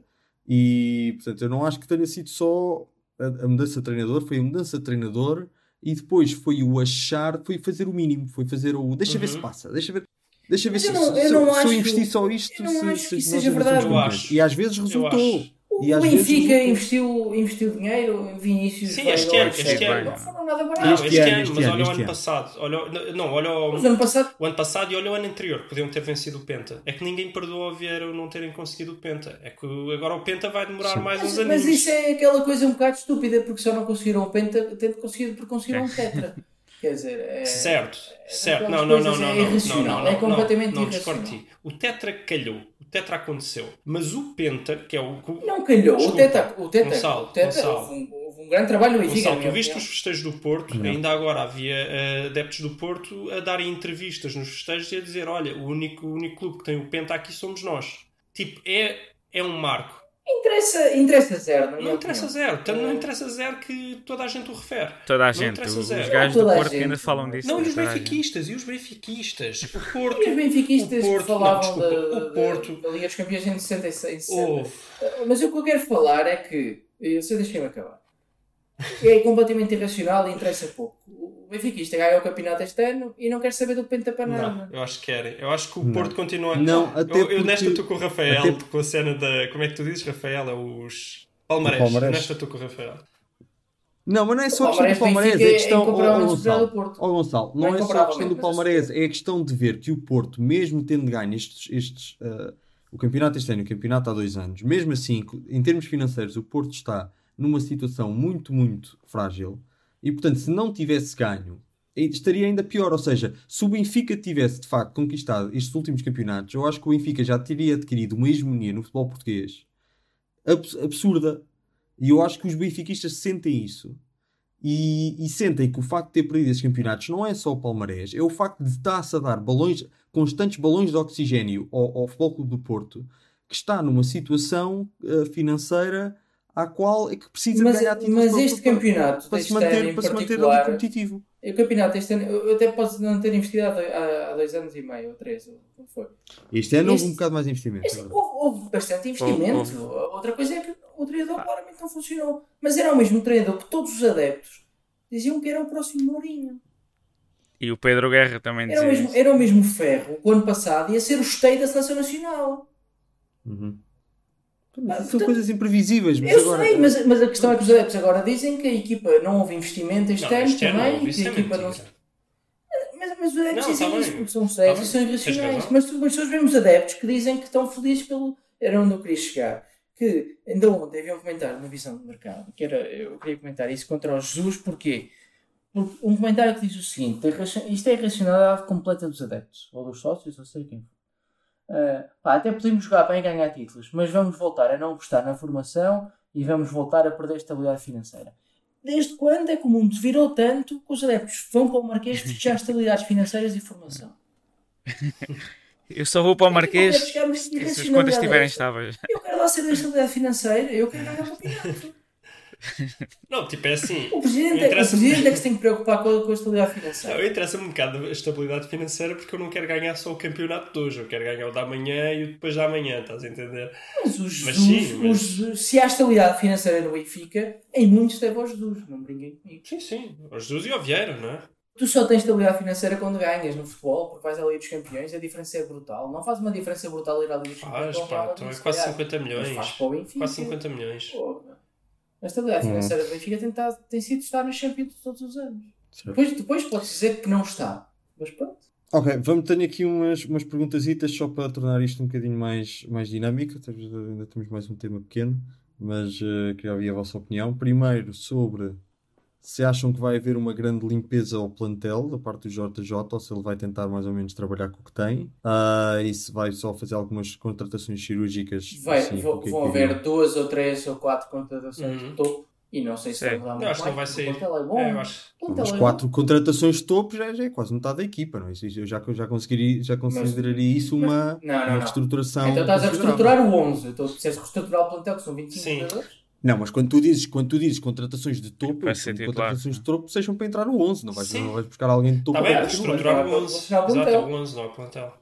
E portanto, eu não acho que tenha sido só a, a mudança de treinador, foi a mudança de treinador e depois foi o achar, foi fazer o mínimo, foi fazer o deixa ver se Uhum. passa, deixa ver. Deixa ver se, não- se, eu se se eu investir só isto, eu não se, acho se que isso seja verdade. E às vezes resultou. E às o vezes Benfica investiu, investiu dinheiro, Vinícius, Sim, este ano, este ano. Não foram nada baratos. este, Este ano, este mas olha o ano ano. passado. Olha, não, olha o, Mas ano passado, o ano passado e olha o ano anterior, que podiam ter vencido o Penta. É que ninguém perdoa ao Vieira não terem conseguido o Penta. É que agora o Penta vai demorar Sim. mais uns mas, anos. mas isso é aquela coisa um bocado estúpida, porque só não conseguiram o Penta, tendo conseguido porque conseguiram um Tetra. <laughs> Quer dizer, é... Certo, certo. aquelas Não, não, não, não, é não, não, irracional, não, não, é completamente não, não irracional. O Tetra calhou, o Tetra aconteceu. Mas o Penta, que é o. que- Não calhou, o Desculpa, Teta, o Teta, Gonçalo, o Teta Gonçalo. houve, um, houve um grande trabalho no Benfica. Gonçalo, tu viste os opinião. festejos do Porto, Não. ainda agora havia eh, adeptos do Porto a darem entrevistas nos festejos e a dizer: Olha, o único, o único clube que tem o Penta aqui somos nós. Tipo, é, é um marco. Interessa, interessa zero, Não interessa opinião. zero. Tanto não Eh, interessa zero que toda a gente o refere. Toda a Não gente, os, gajos do Porto ainda falam disso. Não, e os benfiquistas, e os benfiquistas. O Porto. E os benfiquistas o Porto, falavam não, desculpa, da, o da- Porto. da Liga dos Campeões em 66. Houve. Mas o que eu quero falar é que. Eu sei, deixei-me acabar. É completamente irracional e interessa pouco. O benfiquista ganha o campeonato este ano e não quer saber do Penta para Não, nada. eu acho que querem. Eu acho que o Não. Porto continua. Não, até eu, eu nesta porque- estou com o Rafael, até- com a cena da. Como é que tu dizes, Rafael? É os. Palmarés. Palmarés. Nesta estou com o Rafael. Não, mas não é só a questão do Palmeiras Palmarés, é a é questão. superior ao Gonçalo, Gonçalo, Não é é só a questão do mas- Palmarés, é a questão de ver que o Porto, mesmo tendo ganho estes, estes, ah, o campeonato este ano e o campeonato há dois anos, mesmo assim, em termos financeiros, o Porto está numa situação muito, muito frágil e, portanto, se não tivesse ganho, estaria ainda pior. Ou seja, se o Benfica tivesse de facto conquistado estes últimos campeonatos, eu acho que o Benfica já teria adquirido uma hegemonia no futebol português abs- absurda. E eu acho que os benfiquistas sentem isso. E, e sentem que o facto de ter perdido esses campeonatos não é só o palmarés, é o facto de estar-se a dar balões, constantes balões de oxigênio ao, ao Futebol Clube do Porto, que está numa situação eh, financeira à qual é que precisa Mas, de ganhar títulos mas para- este para- campeonato para se manter, para se manter ali competitivo. o campeonato este ano, eu até posso não ter investido há dois, há- dois anos e meio, ou três, ou como foi. Este ano houve um bocado mais de investimento. Este- houve, houve bastante investimento. Outra coisa é que o treinador claramente não funcionou. Mas era o mesmo treinador que todos os adeptos diziam que era o próximo Mourinho. E o Pedro Guerra também Era o dizia mesmo, isso. era o mesmo ferro. O ano passado ia ser o esteio da seleção nacional. Uhum. São portanto, coisas imprevisíveis, mas Eu agora. sei, mas, mas a questão é que os adeptos agora dizem que a equipa não houve investimento este Não, ano este ano também. isso que a é equipa não. Mas, mas os adeptos Não, dizem tá isso porque são sérios e são irracionais. Mas, tu- mas são os mesmos adeptos que dizem que estão felizes pelo. Era onde eu queria chegar. Que ainda ontem havia um comentário na visão do mercado. Que era, eu queria comentar isso contra o Jesus, porquê? Porque um comentário que diz o seguinte: "Irraci- isto é irracionalidade completa dos adeptos, ou dos sócios, ou sei quem for. Ah, pá, até podemos jogar bem e ganhar títulos, mas vamos voltar a não apostar na formação e vamos voltar a perder estabilidade financeira. Desde quando é que o mundo virou tanto que os adeptos vão para o Marquês festejar <laughs> estabilidades financeiras e formação? Eu só vou para o Marquês chegar nesta se as contas estiverem estáveis. Eu quero lá saber a estabilidade financeira, eu quero ganhar <laughs> o campeonato. Não, tipo, é assim. O presidente, é, o presidente é que se <laughs> tem que preocupar com a, com a estabilidade financeira. Não, interessa-me um bocado a estabilidade financeira porque eu não quero ganhar só o campeonato de hoje, eu quero ganhar o da manhã e o depois da manhã, estás a entender? Mas, os, Mas os- sim, mas- os- se há estabilidade financeira no Benfica, em muitos deve aos Jesus, não brinquem comigo. Sim, sim. O Jesus e o Vieira, não é? Tu só tens estabilidade financeira quando ganhas no futebol, porque vais à Liga dos Campeões, a diferença é brutal. Não faz uma diferença brutal ir à Liga dos Campeões. Faz, pá, então é quase se calhar. 50 Mas milhões. faz para o Benfica. Quase 50 milhões. Porra. A estabilidade financeira do Benfica tem, tem sido estar nos Champions todos os anos. Certo. Depois, depois pode dizer que não está. Mas pronto. Ok, vamos ter aqui umas, umas perguntasitas só para tornar isto um bocadinho mais, mais dinâmico. Temos- Ainda temos mais um tema pequeno, mas eh, queria ouvir a vossa opinião. Primeiro, sobre se acham que vai haver uma grande limpeza ao plantel da parte do JJ ou se ele vai tentar mais ou menos trabalhar com o que tem. Ah, e se vai só fazer algumas contratações cirúrgicas. Vai, assim, vão, que é vão que haver duas ou três ou quatro contratações Uhum. de topo. E não sei se Sim. vai mudar muito Eu acho que não vai sair. É bom. É, acho. Mas é quatro contratações de topo já, já é quase metade da equipa, não é? Isso- Eu já, já, conseguiria, já consideraria isso mas- uma, Não, não, uma não. reestruturação. Então estás a reestruturar o 11. Então, se és reestruturar o plantel, que são 25 Sim. jogadores. Não, mas quando tu dizes, quando tu dizes contratações de topo, Vai ser titular. contratações de topo sejam para entrar no 11, não vais, Sim. não vais buscar alguém de topo Está bem, para Aliás, entrar no 11. reestruturar vai o 11. revolucionar o Exato, é plantel. o 11, não é o plantel.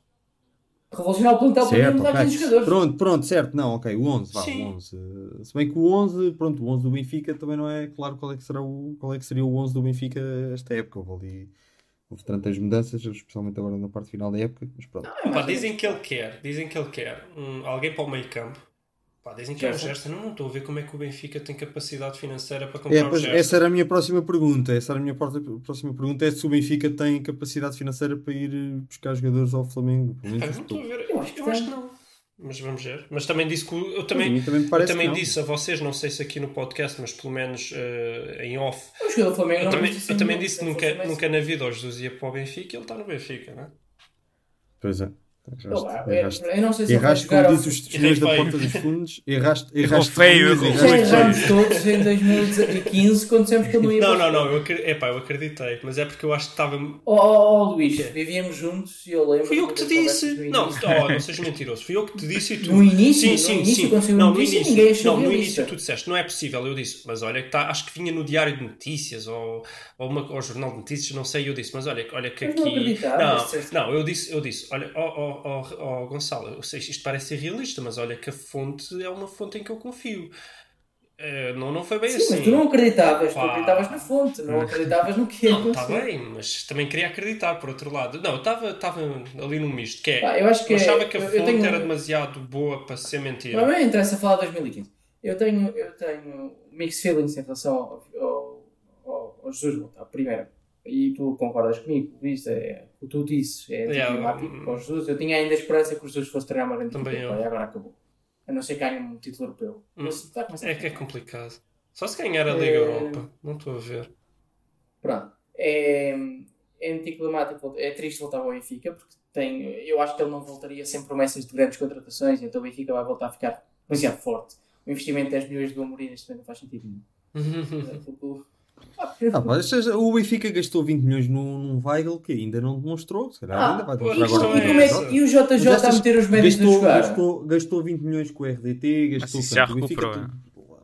Revolucionar o plantel para Certo, mudar ok. 15 jogadores. Pronto, pronto, certo. Não, ok, o 11, vá, Sim. o 11. Se bem que o 11, pronto, o 11 do Benfica também não é claro qual é que, será o, qual é que seria o 11 do Benfica esta época. Houve ali, houve tantas mudanças, especialmente agora na parte final da época, mas pronto. Pá, dizem que ele quer, dizem que ele quer um, alguém para o meio campo. Pá, dizem que é o Gerson. Não estou a ver como é que o Benfica tem capacidade financeira para É, comprar o pois, Gerson. essa era a minha próxima pergunta. Essa era a minha próxima pergunta: é se o Benfica tem capacidade financeira para ir eh, buscar jogadores ao Flamengo. Não estou a ver. Eu acho que Eu acho que não. Mas vamos ver. Mas também disse que o- eu A também, também eu também disse a vocês, não sei se aqui no podcast, mas pelo menos eh, em off. O jogador do Flamengo Eu não também, eu também cinco- disse nunca, nunca na vida o Jesus ia para o Benfica e ele está no Benfica, não é? Pois é. Erraste, Eu, erraste. eu não sei se Erraste, como disse os senhores da porta dos fundos. Erraste, erraste feio, erraste todos em 2015 quando dissemos que ele não ia Não, não, não, eu, epá, eu acreditei, mas é porque eu acho que estava. Oh, oh, oh, Luís, vivíamos juntos e eu lembro. Fui eu que te disse. no Não, oh, não sejas mentiroso. Fui eu que te disse e tu. No início? Sim, No sim, início, sim. Não, no início. ninguém achou Não, no início tu disseste, não é possível. Eu disse, mas olha, que tá, acho que vinha no Diário de Notícias ou, ou, uma, ou Jornal de Notícias, não sei. Eu disse, mas olha, olha que aqui. Não, não, eu disse, eu disse, olha, ó oh, oh, oh, oh, Gonçalo, eu sei, isto parece ser realista, mas olha que a fonte é uma fonte em que eu confio. Eh, não, não foi bem Sim, assim. mas tu não acreditavas, tu Pá. acreditavas na fonte, não acreditavas no que Não, está bem, mas também queria acreditar, por outro lado. Não, eu estava estava ali num misto, que é... Pá, eu acho que eu é- achava que a eu- eu fonte tenho- era demasiado boa para ser mentira. Mas não interessa falar de 2015. Eu tenho, eu tenho mixed feelings em relação ao, ao, ao, ao Jesus primeiro. E tu concordas comigo, Luís, é, o tu disse é Yeah, anticlimático hum. para o Jesus. Eu tinha ainda esperança que o Jesus fosse treinar uma grande equipa, eu. e agora acabou. A não ser que ganhe um título europeu. Hum. A a É que é complicado. Só se ganhar a Liga É. Europa. Não estou a ver. Pronto. É, é anticlimático, é triste voltar ao Benfica, porque tem, eu acho que ele não voltaria sem promessas de grandes contratações, então o Benfica vai voltar a ficar demasiado forte. O investimento de 10 milhões de Amorim neste momento não faz sentido nenhum. Ah, pá, seja, o Benfica gastou 20 milhões num, num Weigl que ainda não demonstrou. Se calhar Ah, ainda vai demonstrar a agora. E, como é essa. que, e o JJ Mas a meter os médicos a gastou, gastou, gastou 20 milhões com o RDT, gastou isso já o Benfica recuperou, tudo-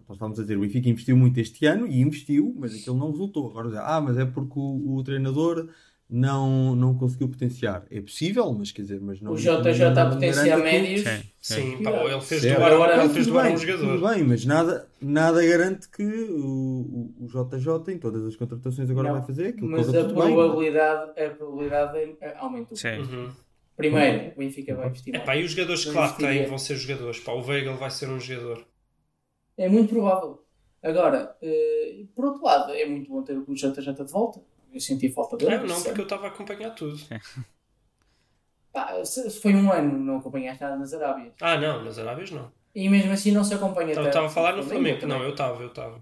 Nós estávamos a dizer, o Benfica investiu muito este ano e investiu, mas aquilo não resultou. Agora, ah, mas é porque o, o treinador não, não conseguiu potenciar. É possível, mas quer dizer, mas não. O JJ não- a não potenciar garante que- médios. Sim, sim. Pá, ele fez Certo. doar, Agora, ele Tudo fez bem, um jogador. Tudo bem, mas nada, nada garante que o, o, o JJ em todas as contratações agora Não, vai fazer aquilo. Mas corra a tudo bem. probabilidade, a probabilidade aumentou. Sim. Uhum. Primeiro, o Benfica vai investir. Epá, e os jogadores que Eu lá têm vão ser jogadores. Pá, o Weigl vai ser um jogador. É muito provável. Agora, eh, por outro lado, é muito bom ter o JJ de volta. Eu senti falta dele. Não, sei. porque eu estava a acompanhar tudo. Pá, se, se foi um ano, não acompanhaste nada nas Arábias. Ah, não, nas Arábias não. E mesmo assim não se acompanha tanto. estava a falar no Flamengo. também. Não, eu estava, eu estava.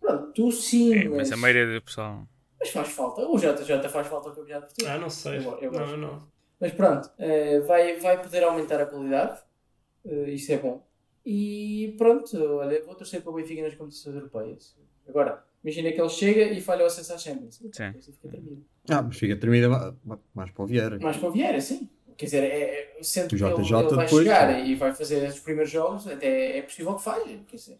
Pronto, tu sim, É, mas, mas a maioria do pessoal. mas faz falta. O JJ faz falta ao Campeonato Português. Ah, não sei. Eu- eu não, não. Mas pronto, eh, vai, vai poder aumentar a qualidade. eh, isso é bom. E pronto, olha, vou torcer para o Benfica nas competições europeias. Agora, imagina que ele chega e falha o acesso à Champions. Sim. Fica tremida. Ah, mas fica tremida ma- mais para o Vieira. Mais para o Vieira, sim. Quer dizer, é, é, sendo O que ele, JJ ele vai depois- chegar e vai fazer os primeiros jogos, até é possível que falhe. Quer dizer,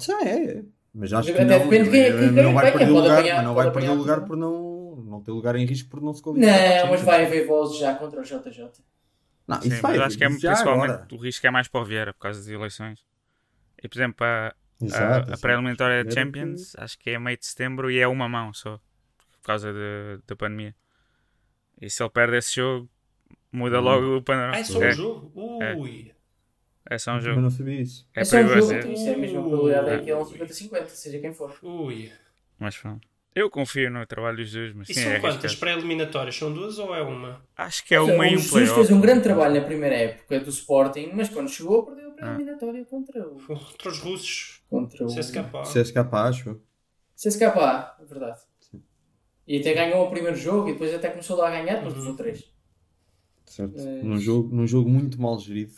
Já é, é. Mas acho que Até não, depende de quem- quem- não vai perder lugar, apanhar- mas não vai perder apanhar lugar por não, não ter lugar em risco por não se qualificar. não, mas vai haver vozes já contra o JJ. Não, Sim, isso mas vai, eu acho que é principalmente agora. o risco é mais para o Vieira por causa das eleições. E por exemplo, a, a- Exato, a exato. pré-eliminatória da Vieira Champions acho que é meio de setembro e é uma mão só por causa de- da pandemia. E se ele perde esse jogo, muda Hum. logo o panorama. É só é, um jogo? Ui. é só um Mas jogo. não sabia isso. É É só um jogo, é. isso é a mesma probabilidade é que é um Ui. 50-50, seja quem for. Ui. Mas pronto. Eu confio no trabalho dos dois, mas E sim, são é quantas pré-eliminatórias? São duas ou é uma? Acho que é seja, uma e o um Jesus playoff. fez um grande trabalho na primeira época do Sporting, mas quando chegou perdeu a Ah. contra o. Contra os russos. Contra o CSKA. CSK, acho. CSKA, é verdade. E até ganhou o primeiro jogo e depois até começou lá a ganhar, depois Uhum. três. Certo. É. Num, jogo, num jogo muito mal gerido.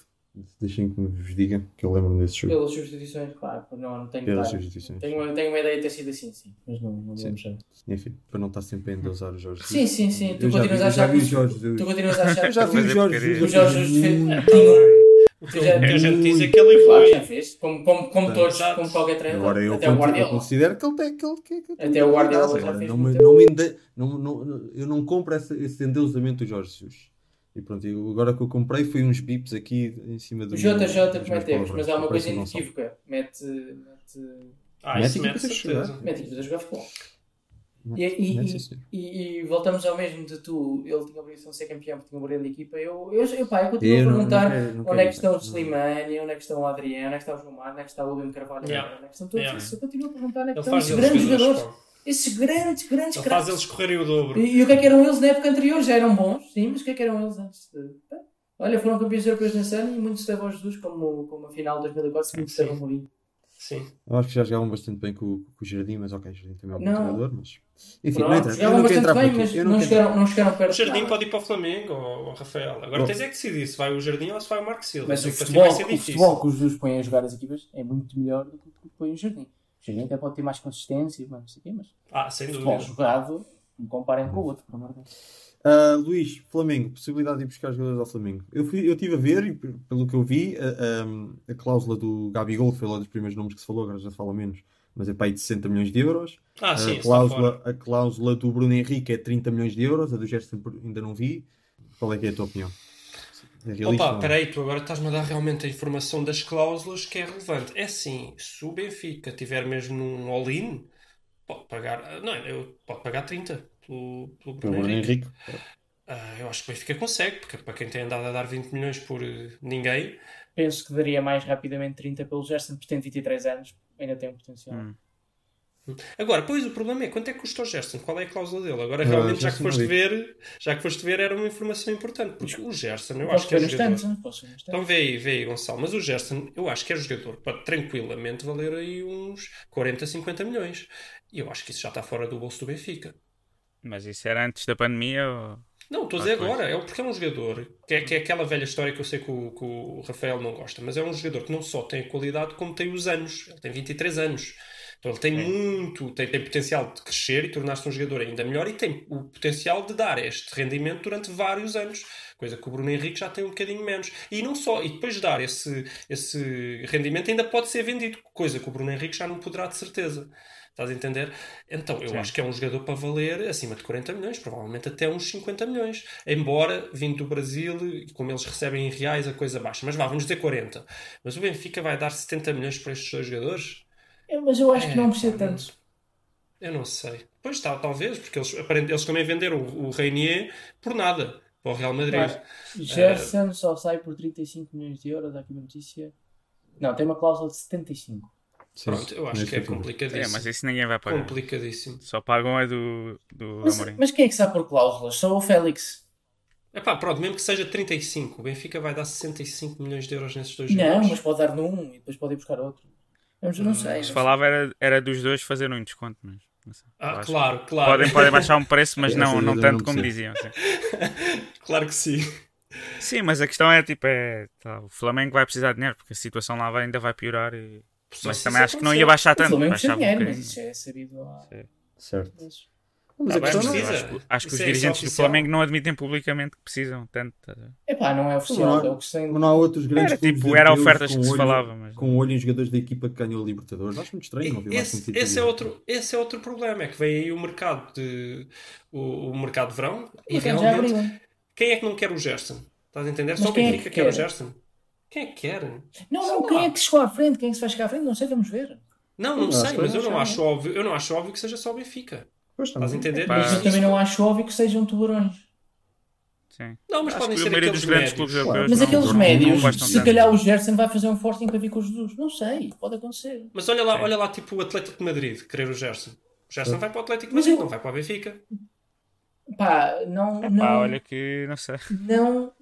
Deixem que me vos diga que eu lembro-me desse jogo. Pelas substituições, claro, não, não tenho Pelas claro. substituições. Tenho, tenho uma ideia de ter sido assim, sim. Mas não, não Sim. vamos já. Enfim, para não estar sempre a endeusar o Jorge Sim, sim, sim. Tu Eu continuas a eu já achar vi que o Jorge tu Jesus. continuas a achar Eu já vi o Fazer Jorge o Jorge fez. tinha- O Tu já- que a gente diz é muito- que ele Claro, evolui. já fez. Como, como, como todos, Exato. como qualquer treinador. Agora eu, Até o conti- eu Guardiola. considero que ele tem que ele, que, que, Até o Guardiola já Agora, fez não, me, não me ende- não, não, eu não compro esse, esse endeusamento do Jorge Jesus. E pronto, eu- agora que eu comprei foi uns bips aqui em cima do O JJ comete minhas erros, mas há uma coisa que inequívoca. Mete. Mete. Ah, Mete isso mete certeza. Mete equipas a jogar futebol. E, e, mete, e- e- voltamos ao mesmo de tu. Ele tinha a obrigação de ser campeão porque tinha uma grande equipa. Eu, eu, eu, pá, eu continuo Eu a não- perguntar não quero- não onde quero é que estão o isso. Slimani, onde é que estão o Adriano, onde é que está o João Mário, onde é que está o William Carvalho, Yeah. onde é que estão todos Yeah. esses. Eu continuo a perguntar onde é que estão faz esses grandes jogadores. Esses grandes, grandes Ele faz craques. eles correrem o dobro. E, e o que é que eram eles na época anterior? Já eram bons, sim, mas o que é que eram eles antes de. Olha, foram campeões europeus nesse ano e muito se deve ao Jesus, como, como a final de 2004, muito ao Mourinho. Sim. Eu acho que já jogavam bastante bem com, o- com o Jardim, mas ok, o Jardim também é um bom Não. treinador, mas. Enfim, não. Eu jogavam bastante por bem, mas não não chegaram, não chegaram perto O Jardim pode ir para o Flamengo, ou, Rafael. Agora Bom. tens é que decidir se vai o Jardim ou se vai o Marco Silva. Mas Sei o futebol, vai ser o futebol que os dois põem a jogar as equipas é muito melhor do que o que põe o Jardim. O Jardim até pode ter mais consistência, mas não sei o quê, mas Ah, sem o futebol dúvida. jogado, não comparem com o outro, pelo amor de Deus. Ah, Luís, Flamengo, possibilidade de ir buscar jogadores ao Flamengo. Eu, fui, eu estive a ver, e pelo que eu vi, a, a- a cláusula do Gabigol, foi lá dos primeiros nomes que se falou, agora já se fala menos, mas é para aí de 60 milhões de euros. Ah, sim, a, cláusula, a cláusula do Bruno Henrique é 30 milhões de euros, a do Gerson ainda não vi. Qual é que é a tua opinião? É Opa, peraí, tu agora estás-me a dar realmente a informação das cláusulas que é relevante. É assim, se o Benfica tiver mesmo num all-in, pode pagar, não, eu, pode pagar 30 pelo, pelo Bruno Bruno Henrique. Henrique. Ah, eu acho que o Benfica consegue, porque para quem tem andado a dar 20 milhões por eh, ninguém, Penso que daria mais rapidamente 30 pelo Gerson, porque tem 23 anos, ainda tem um potencial. Hum. Agora, pois o problema é quanto é que custa o Gerson? Qual é a cláusula dele? Agora, Ah, realmente, já que foste ver, já que foste ver, era uma informação importante. Porque o Gerson, eu Posso acho que é jogador. tantos, Então vê aí, vê aí, Gonçalo. Mas o Gerson, eu acho que é jogador para tranquilamente valer aí uns 40, 50 milhões. E eu acho que isso já está fora do bolso do Benfica. Mas isso era antes da pandemia ou... Não, estou a dizer agora. É porque é um jogador que é, que é aquela velha história que eu sei que o, que o Rafael não gosta, mas é um jogador que não só tem a qualidade, como tem os anos. Ele tem 23 anos. Então ele tem muito, tem, tem potencial de crescer e tornar-se um jogador ainda melhor e tem o potencial de dar este rendimento durante vários anos. Coisa que o Bruno Henrique já tem um bocadinho menos. E não só, e depois de dar esse, esse rendimento ainda pode ser vendido, coisa que o Bruno Henrique já não poderá de certeza. Estás a entender? Então, eu Sim. acho que é um jogador para valer acima de 40 milhões, provavelmente até uns 50 milhões. Embora, vindo do Brasil, e como eles recebem em reais, a coisa baixa. Mas vá, vamos dizer 40. Mas o Benfica vai dar 70 milhões para estes dois jogadores? É, mas eu acho É, que não precisa tanto. Eu não sei. Pois está, talvez, porque eles, eles também venderam o, o Reinier por nada para o Real Madrid. Gerson só sai por 35 milhões de euros, há aqui uma notícia. Não, tem uma cláusula de 75. Sim, Pronto, eu acho nesse que é complicadíssimo. É, mas isso ninguém vai pagar. Complicadíssimo. Só pagam é do, do Mas, Amorim. mas quem é que sabe por cláusulas? Só o Félix. Epá, pronto, mesmo que seja 35, o Benfica vai dar 65 milhões de euros nesses dois Não, jogadores. mas pode dar num e depois pode ir buscar outro. Vamos, não sei. Se falava era, era dos dois fazer um desconto, mas não Ah, claro, que claro. Podem, podem baixar um preço, mas <laughs> não, não não tanto como diziam. Sim. <laughs> Claro que sim. Sim, mas a questão é tipo, é, tá, o Flamengo vai precisar de dinheiro porque a situação lá vai, ainda vai piorar. E... Mas se também acho que não ia baixar O tanto. Baixava um dinheiro, mas isso é sabido há. Certo. Mas Tá a bem, questão mas não eu precisa. acho, que- acho que os é- dirigentes é do. Flamengo não admitem publicamente que precisam tanto. tá a ver? Epá, não é Não oficial, há- é o que se não há outros grandes Era tipo, era ofertas que se olho- falava, mas- Com olho em jogadores da equipa que ganhou a Libertadores. Acho muito estranho. Não Esse, sentido esse, é outro, esse é outro problema, é que vem aí o mercado de o, o mercado de verão e realmente quem é que não quer o Gerson? Estás a entender? Mas Só o quem é Benfica que quer o? Gerson. Quem é que quer? Não, não, lá. quem é que chegou à frente? Quem é que se vai chegar à frente? Não sei, vamos ver. Não, não Não, sei, mas eu não acho óbvio, eu não acho óbvio que seja só o Benfica. Pois, Estás a entender? Mas eu também não acho óbvio que sejam tubarões. Sim. Não, mas Acho podem ser aqueles dos grandes médios. clubes Claro. europeus Mas não- aqueles não- médios, se calhar o Gerson vai fazer um forcing para vir com os Jesus. Não sei, pode acontecer. Mas olha lá, olha lá, tipo o Atlético de Madrid, querer o Gerson. O Gerson vai para o Atlético de Mas Madrid, eu- não vai para o Benfica. Pá, não. Pá, não olha que não sei. não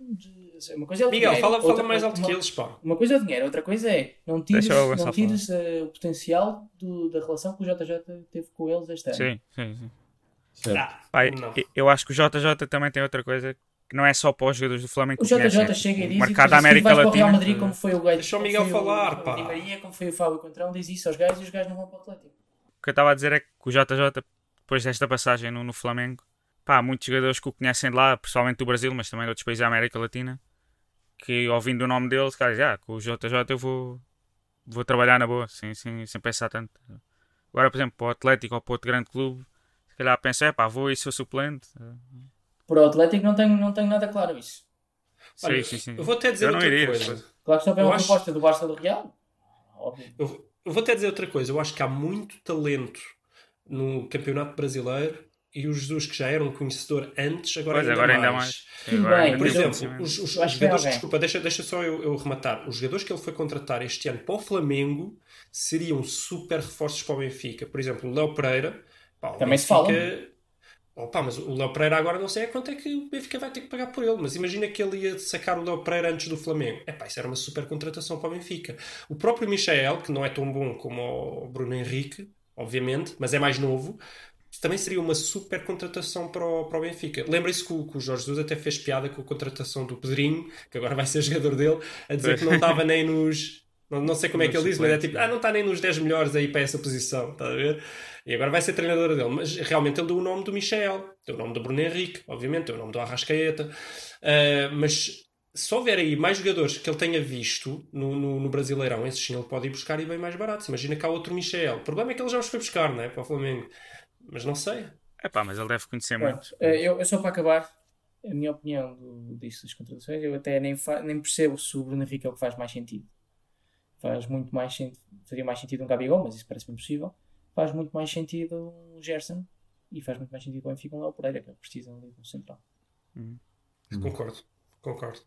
uma coisa é o Miguel, dinheiro, fala, fala outra- mais alto uma- que eles, pá. Uma coisa é o dinheiro, outra coisa é não tires, não tires eh, o potencial do- da relação que o JJ teve com eles este ano. Sim, sim, sim. Ah, eu- acho que o JJ também tem outra coisa que não é só para os jogadores do Flamengo O conhecem, JJ é chega e diz mercado da América vais para o Real Latina. Madrid como foi o gajo. Deixa o como Miguel foi falar, o, pá. Di Maria, como foi o Fábio Contrão, diz isso aos gajos e os gajos não vão para o Atlético. O que eu estava a dizer é que o JJ, depois desta passagem no, no Flamengo, pá, há muitos jogadores que o conhecem de lá, principalmente do Brasil, mas também de outros países da América Latina, que ouvindo o nome dele, cara, ah, com o JJ eu vou, vou trabalhar na boa, sem, sem, sem pensar tanto. Agora, por exemplo, para o Atlético ou para outro grande clube, se calhar penso, é pá, vou e sou suplente. Para o Atlético não tenho, não tenho nada claro isso. Sim, Olha, sim, sim. Eu vou até dizer Eu não outra iria, coisa. mas- Claro que só vem Eu uma acho- proposta do Barça do Real. Óbvio. Eu, eu vou até dizer outra coisa. Eu acho que há muito talento no Campeonato Brasileiro e o Jesus, que já era um conhecedor antes, agora, Pois, ainda, agora ainda mais. mais. Tudo Agora bem, ainda Por exemplo, os, os jogadores, alguém. desculpa, deixa, deixa só eu, eu rematar. Os jogadores que ele foi contratar este ano para o Flamengo seriam super reforços para o Benfica. Por exemplo, o Léo Pereira. pá, o Também se Benfica- fala. Opa, mas o Léo Pereira agora não sei a quanto é que o Benfica vai ter que pagar por ele. Mas imagina que ele ia sacar o Léo Pereira antes do Flamengo. Epá, isso era uma super contratação para o Benfica. O próprio Michael, que não é tão bom como o Bruno Henrique, obviamente, mas é mais novo, também seria uma super contratação para o, para o Benfica. Lembrem-se que, o- que o Jorge Jesus até fez piada com a contratação do Pedrinho, que agora vai ser jogador dele, a dizer que não estava nem nos. Não, não sei como é que ele diz, mas é tipo, ah, não está nem nos 10 melhores aí para essa posição, está a ver? E agora vai ser treinador dele. Mas realmente ele deu o nome do Michel, deu o nome do Bruno Henrique, obviamente, deu o nome do Arrascaeta. Ah, mas se houver aí mais jogadores que ele tenha visto no, no, no Brasileirão, esses sim ele pode ir buscar e bem mais baratos. Imagina que há outro Michel. O problema é que ele já os foi buscar, não é? Para o Flamengo. Mas não sei. É pá, mas ele deve conhecer Pronto, muito. eh, eu, eu só para acabar, a minha opinião do, disso das contratações, eu até nem, nem percebo se o Bruno Henrique é o que faz mais sentido. Faz muito mais sentido, faria mais sentido um Gabigol, mas isso parece-me impossível. Faz muito mais sentido um Gerson e faz muito mais sentido o Benfica um Léo Pereira, que precisa ali do central. Concordo. Concordo.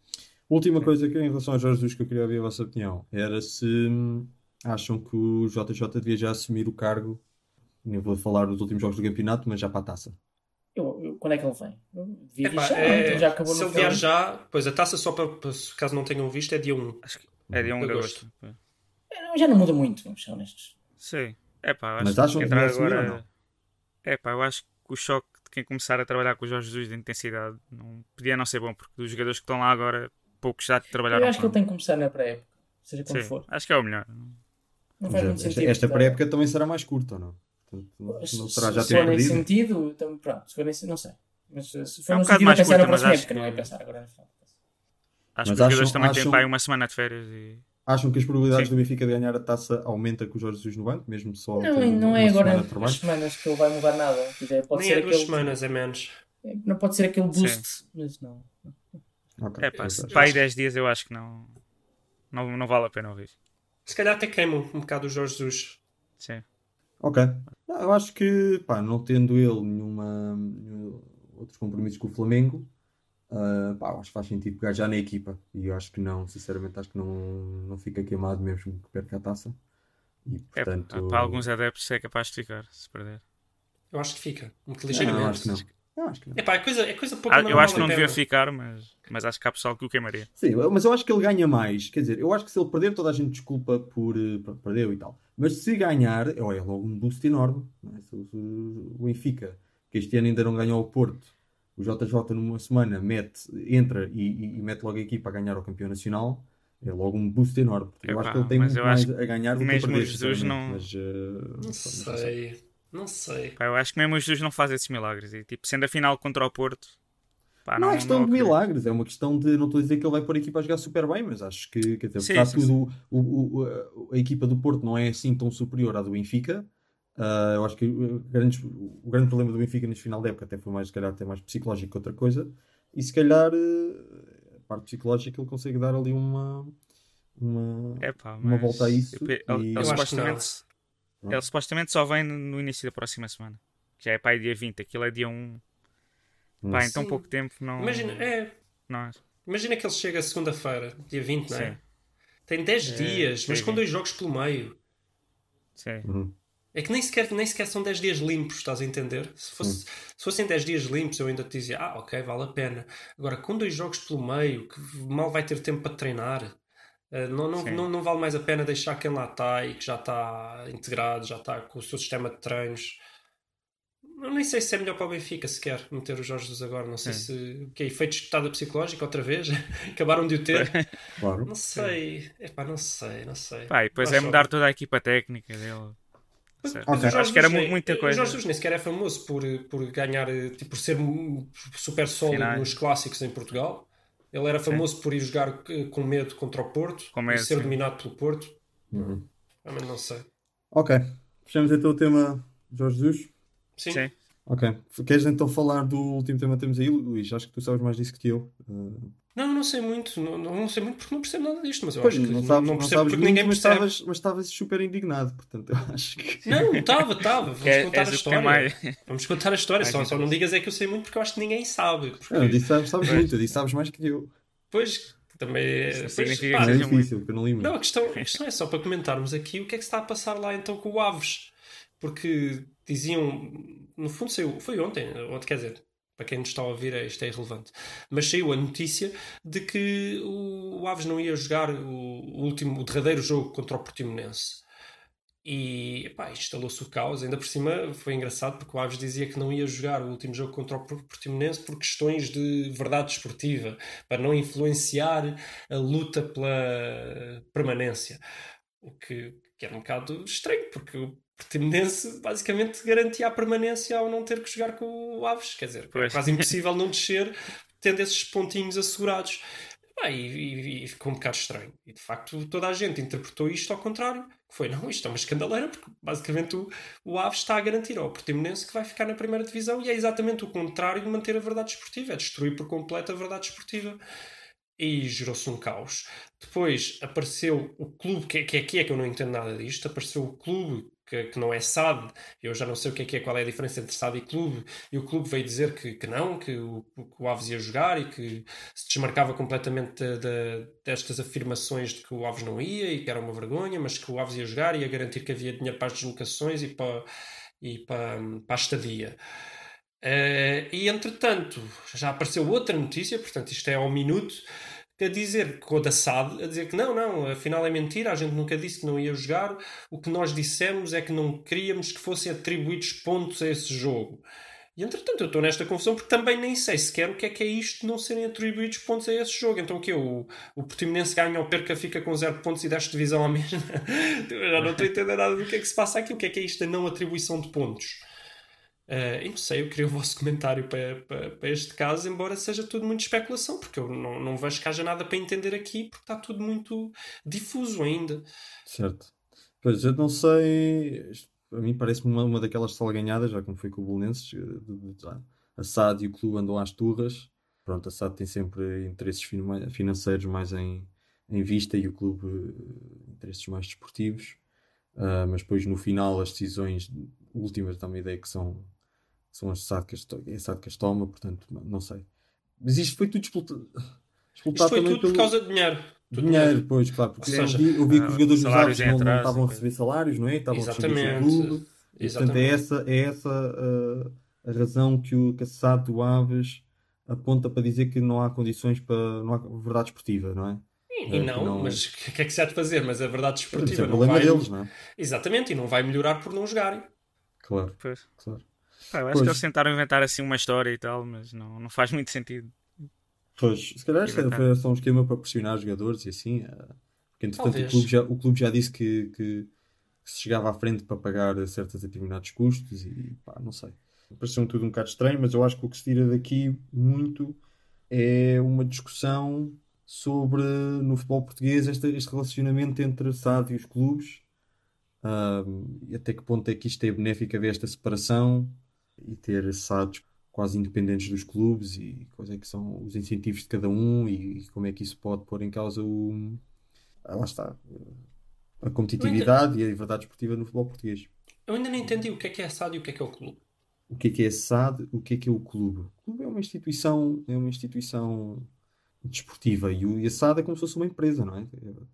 Última coisa que em relação ao Jorge Jesus que eu queria ouvir a vossa opinião era se hum, acham que o JJ devia já assumir o cargo, nem vou falar dos últimos jogos do campeonato, mas já para a taça. Eu, eu- quando é que ele vem? Devia Epá, já, é, então já acabou se ele vier já, pois a taça só para, para se caso não tenham visto é dia 1. Acho que é dia 1 de De agosto. agosto. É, Já não muda muito, vamos ser honestos. Sim. É pá, eu acho Mas acham que entrar agora. ou não? É eu acho que o choque de quem começar a trabalhar com o Jorge Jesus de intensidade não, podia não ser bom, porque dos jogadores que estão lá agora, poucos já trabalharam Eu acho que ele tem que começar na pré-época, seja quando Sim, for. acho que é o melhor. Não faz muito esta sentido. esta dar- pré-época também será mais curta, ou não? Portanto, não Se, será já se ter for nesse sentido, então, pronto, se for nesse, não sei. Mas se for É um bocado sentido mais pensar na curta, mas próxima acho época, não é pensar agora na final. Acho Mas que os jogadores também têm acham- aí uma semana de férias e. Acham que as probabilidades Sim. do Benfica de ganhar a taça aumenta com o Jorge Jesus no banco, mesmo só Não, não é agora semana as semanas que ele vai mudar nada. Dizer, pode Nem ser é duas aquele, semanas, é menos. Não pode ser aquele Sim. boost, mas não. Ok, É pá, se aí 10 dias eu acho que não, não, não vale a pena ouvir. Se calhar até queimam um bocado o Jorge Jesus. Sim. Ok. Não, eu acho que, pá, não tendo ele nenhuma, nenhum- outros compromissos com o Flamengo, ah, pá, eu acho que faz sentido pegar já na equipa. E eu acho que não, sinceramente, acho que não, não fica queimado mesmo que perca a taça. E, É, portanto... para alguns adeptos é capaz de ficar, se perder. Eu acho que fica. Muito Não, ligeiramente. eu acho que não. Eu acho que não. É pá, é coisa, é coisa pouco Ah, eu acho que não a devia ficar, mas, mas acho que há pessoal que o queimaria. Sim, mas eu acho que ele ganha mais. Quer dizer, eu acho que se ele perder, toda a gente desculpa por eh, pronto, perdeu e tal. Mas se ganhar, é é logo um boost enorme. não é? Se o- se o Benfica, que este ano ainda não ganhou o Porto, o JJ numa semana mete, entra e, e- e mete logo a equipa a ganhar o campeão nacional, é logo um boost enorme. Eu Epá, acho que ele tem muito eu mais a ganhar do que a mesmo perder. o Jesus sinceramente. não- Mas, eh, Não sei. Não sei. Pá, eu acho que mesmo os Jesus não fazem esses milagres. E tipo, sendo a final contra o Porto, pá, não, é questão de acredito. milagres, é uma questão de. Não estou a dizer que ele vai pôr a equipa a jogar super bem, mas acho que, quer dizer, Sim, de sim, tudo, o, o- o- a equipa do Porto não é assim tão superior à do Benfica. Ah, eu acho que o grande, o grande problema do Benfica neste final da época até foi mais, se calhar, até mais psicológico que outra coisa. E se calhar, eh, a parte psicológica, ele consegue dar ali uma. Uma, É pá, uma volta a isso. Ele, e- supostamente, não. ele supostamente só vem no, no início da próxima semana. Já é pá, é dia 20, aquilo é dia 1. Pá, em tão pouco tempo não. Imagina, é, não é? imagina que ele chega segunda-feira, dia 20, não é? Tem 10 É, dias, mas com dois jogos pelo meio. Sim. Uhum. É que nem sequer, nem sequer são 10 dias limpos, estás a entender? Se, fosse, se fossem 10 dias limpos, eu ainda te dizia, ah, ok, vale a pena. Agora, com dois jogos pelo meio, que mal vai ter tempo para treinar, eh, não, não, não, não vale mais a pena deixar quem lá está e que já está integrado, já está com o seu sistema de treinos. Eu nem sei se é melhor para o Benfica sequer meter o Jorge Jesus agora. Não sei Sim. se. O que é efeito espetada psicológica outra vez? <laughs> Acabaram de o ter? Claro. Não sei. Epá, não sei, não sei. Pá, e depois Acho é mudar toda a equipa técnica dele. Certo. Mas o Ok. Jorge Acho que era nem- muita O coisa. Jorge Jesus nem sequer é famoso por, por ganhar, tipo, por ser super sólido Finais. nos clássicos em Portugal. Ele era famoso por ir jogar eh, com medo contra o Porto Com medo, e ser sim. dominado pelo Porto. Uhum. Mas não sei. Ok. Fechamos então o tema Jorge Jesus. Sim. Sim. Ok. Queres então falar do último tema que temos aí, Luís? Acho que tu sabes mais disso que eu. Uh, Não, não sei muito. Não, não não sei muito porque não percebo nada disto, mas eu Pois, acho que não não, sabes, não não percebo sabes porque muito, ninguém mas percebe. estavas, mas estavas super indignado, portanto eu <laughs> acho que... Não, estava, estava. <laughs> Vamos É- contar és a o que tem história. Vamos contar a história. Só, só não digas é que eu sei muito porque eu acho que ninguém sabe. Porque, Eu disse sabes, sabes muito, eu disse sabes mais que eu. Pois, também é. Pois, significa pá, Não é difícil, porque eu não li muito. Não, a questão, a questão é só para comentarmos aqui o que é que se está a passar lá então com o Aves. Porque diziam, no fundo saiu, foi ontem, ontem quer dizer, para quem nos está a ouvir isto é irrelevante, mas saiu a notícia de que o Aves não ia jogar o último, o derradeiro jogo contra o Portimonense. E instalou-se o caos, ainda por cima foi engraçado porque o Aves dizia que não ia jogar o último jogo contra o Portimonense por questões de verdade esportiva, para não influenciar a luta pela permanência. O que, que era um bocado estranho, porque o Portimonense basicamente garantia a permanência ao não ter que jogar com o Aves. Quer dizer, é quase impossível não <laughs> descer tendo esses pontinhos assegurados. Ah, e, e, e, ficou um bocado estranho. E de facto toda a gente interpretou isto ao contrário. Que foi, não, isto é uma escandaleira, porque basicamente o, o Aves está a garantir ao Portimonense que vai ficar na primeira divisão e é exatamente o contrário de manter a verdade esportiva, é destruir por completo a verdade esportiva. E gerou-se um caos. Depois apareceu o clube, que, que aqui é que eu não entendo nada disto, apareceu o clube que, que, não é SAD, eu já não sei o que é, que é qual é a diferença entre SAD e clube, e o clube veio dizer que, que não, que o, que o Aves ia jogar e que se desmarcava completamente de, de, destas afirmações de que o Aves não ia e que era uma vergonha, mas que o Aves ia jogar e ia garantir que havia dinheiro para as deslocações e para, e para, para a estadia. Uh, e entretanto, já apareceu outra notícia, portanto, isto é ao minuto a dizer com o da SAD, a dizer que não, não, afinal é mentira, a gente nunca disse que não ia jogar, o que nós dissemos é que não queríamos que fossem atribuídos pontos a esse jogo. E entretanto eu estou nesta confusão porque também nem sei sequer o que é que é isto de não serem atribuídos pontos a esse jogo. Então o que O, o Portimonense ganha ou perca fica com zero pontos e desta divisão à mesma? <laughs> eu já não estou a nada do que é que se passa aqui. O que é que é isto da não atribuição de pontos? Uh, e não sei, eu queria o vosso <laughs> comentário para, para, para, este caso, embora seja tudo muito especulação, porque eu não, não vejo que haja nada para entender aqui, porque está tudo muito difuso ainda. Certo. Pois, eu não sei, a mim parece-me uma, uma daquelas salganhadas, já como foi com o Bolonenses, a SAD e o clube andam às turras. Pronto, a SAD tem sempre interesses financeiros mais em, em vista e o clube eh, interesses mais desportivos. Uh, mas depois no final as decisões últimas dá uma ideia que são são as SADCas, é SADCas toma, portanto, não sei. Mas isto foi tudo explotado. Isto foi tudo pelo... por causa de dinheiro. Tudo dinheiro, dinheiro, pois, claro. Porque seja, eu, vi, eu vi que os ah, jogadores Aves não, não, estavam a receber salários, não é? Estavam Exatamente. a receber clube. E, portanto, é essa, é essa uh, a razão que o Caçado do Aves aponta para dizer que não há condições para. não há verdade esportiva, não é? E, é, não, não, mas o que é que se há de fazer? Mas a verdade esportiva é não vai. Deles, não é? Exatamente, e não vai melhorar por não jogarem. Claro. Pois. claro. Pá, eu acho pois. que eles tentaram inventar assim uma história e tal, mas não, não faz muito sentido. Pois, se calhar foi só um esquema para pressionar os jogadores e assim. Eh, porque entretanto o clube, já, o clube já disse que, que, se chegava à frente para pagar certos determinados custos e pá, não sei. Pareceu tudo um bocado estranho, mas eu acho que o que se tira daqui muito é uma discussão sobre no futebol português este, este relacionamento entre SAD e os clubes. Um, e até que ponto é que isto é benéfico haver esta separação e ter SADs quase independentes dos clubes e quais é que são os incentivos de cada um e, como é que isso pode pôr em causa o ah, lá está a competitividade e a liberdade esportiva no futebol português. Eu ainda não entendi o que é que é SAD e o que é que é o clube. O que é que é SAD, o que é que é o clube? O clube é uma instituição, é uma instituição desportiva e, o, e a SAD é como se fosse uma empresa, não é?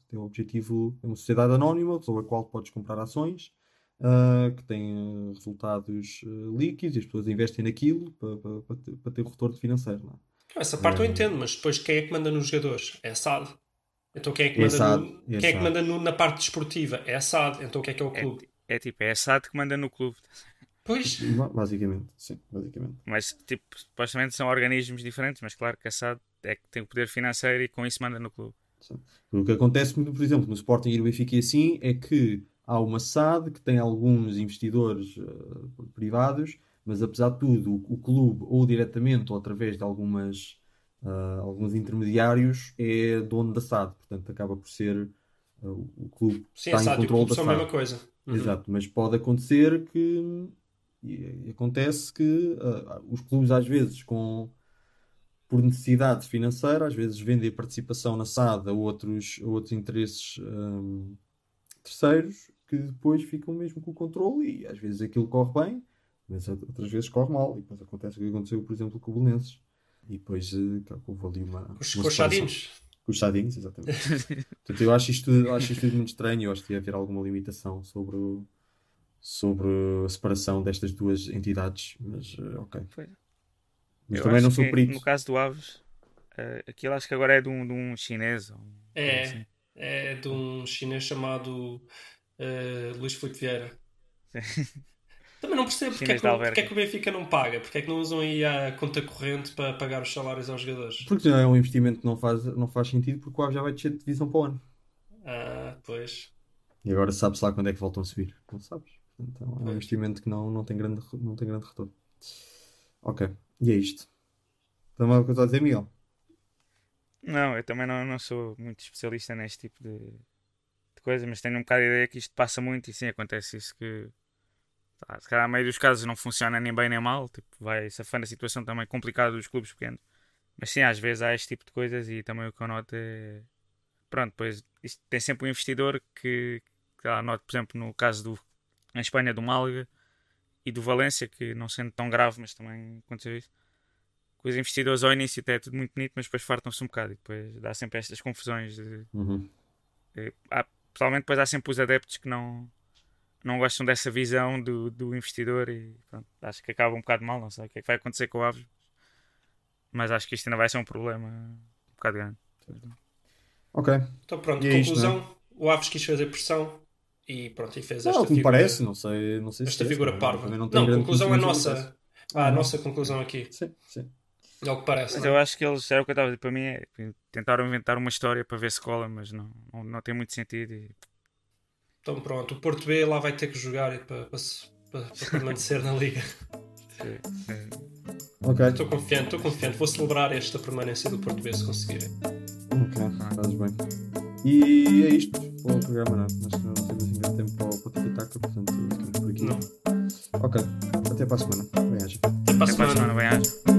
Tem o objetivo, é uma sociedade anónima sobre a qual podes comprar ações uh, que tem uh, resultados uh, líquidos e as pessoas investem naquilo para, para, para, ter, para ter o retorno financeiro. Não é? Essa parte eu entendo, mas depois quem é que manda nos jogadores? É a SAD. Então quem é que é manda, é SAD, no, é quem é que manda no, na parte desportiva? É a SAD. Então o que é que é o clube? É, é tipo, é a SAD que manda no clube. Pois. Basicamente, sim, basicamente. Mas, tipo, supostamente são organismos diferentes, mas claro que a SAD é que tem o poder financeiro e com isso manda no clube. Sim. O que acontece, por exemplo, no Sporting e no Benfica assim, é que há uma SAD que tem alguns investidores uh, privados, mas apesar de tudo, o, o, clube, ou diretamente ou através de algumas, uh, alguns intermediários, é dono da SAD, portanto acaba por ser uh, o clube Sim, está em controle da SAD. São a mesma coisa. Uhum. Exato, mas pode acontecer que e, acontece que os clubes às vezes com por necessidade financeira, às vezes vendem participação na SAD a outros, a outros interesses um, terceiros que depois ficam mesmo com o controle e às vezes aquilo corre bem, mas outras vezes corre mal. E depois acontece o que aconteceu, por exemplo, com o Belenenses. E depois uh, houve ali uma. Com os chadinhos. Com os chadinhos, exatamente. Portanto, eu acho isto, eu acho isto muito estranho. Eu acho que ia haver alguma limitação sobre sobre a separação destas duas entidades, mas eh, ok. Pois. Mas Eu também não sou que, perito. No caso do Aves, eh, aquilo acho que agora é de um, de um chinês. um- É, assim. é de um chinês chamado eh, Luís Filipe Vieira. <laughs> Também não percebo porque é, que, porque é que o Benfica não paga, porque é que não usam aí a conta corrente para pagar os salários aos jogadores. Porque não é um investimento que não faz, não faz sentido, porque o Aves já vai descer de divisão para o ano. Ah, pois. E agora sabe-se lá quando é que voltam a subir. Não sabes. Então é um investimento que não, não, tem grande, não tem grande retorno. Ok. E é isto. Tem mais alguma coisa a dizer, Miguel? Não, eu também não, não sou muito especialista neste tipo de coisa, mas tenho um bocado de ideia que isto passa muito e sim, acontece isso que tá, se calhar a meio dos casos não funciona nem bem nem mal, tipo, vai safando a situação também complicada dos clubes pequenos. Mas sim, às vezes há este tipo de coisas e também o que eu noto é. Pronto, pois isto tem sempre um investidor que, sei lá, noto, por exemplo, no caso do. em Espanha, do Málaga e do Valência, que não sendo tão grave, mas também aconteceu isso. Que os investidores ao início até é tudo muito bonito, mas depois fartam-se um bocado e depois dá sempre estas confusões. De, Uhum. de- há, pessoalmente, depois há sempre os adeptos que não, não gostam dessa visão do, do investidor e pronto, acho que acaba um bocado mal. Não sei o que é que vai acontecer com o Aves, mas acho que isto ainda vai ser um problema um bocado grande. Ok. Então pronto, E é isto, conclusão. O Aves quis fazer pressão e pronto, e fez Não, esta é figura, parece, não sei, não sei se esta é, figura também- parva. Não, não, conclusão é nossa. Ah, a nossa conclusão aqui. Sim, sim. É o que parece. Mas não é? eu acho que eles, era o que eu estava a dizer para mim, é, tentaram inventar uma história para ver se cola, mas não, não, não tem muito sentido. E, Então pronto, o Porto B lá vai ter que jogar para, para, se- para- para permanecer na liga. é, é, Ok. Estou confiante, estou confiante. Vou celebrar esta permanência do Porto B se conseguirem. Ok, fazes bem. E é isto para o programa, não é? Acho que não temos assim grande tempo para o para o Tiki-Taka, portanto ficamos por aqui. Não. Ok, até para a semana.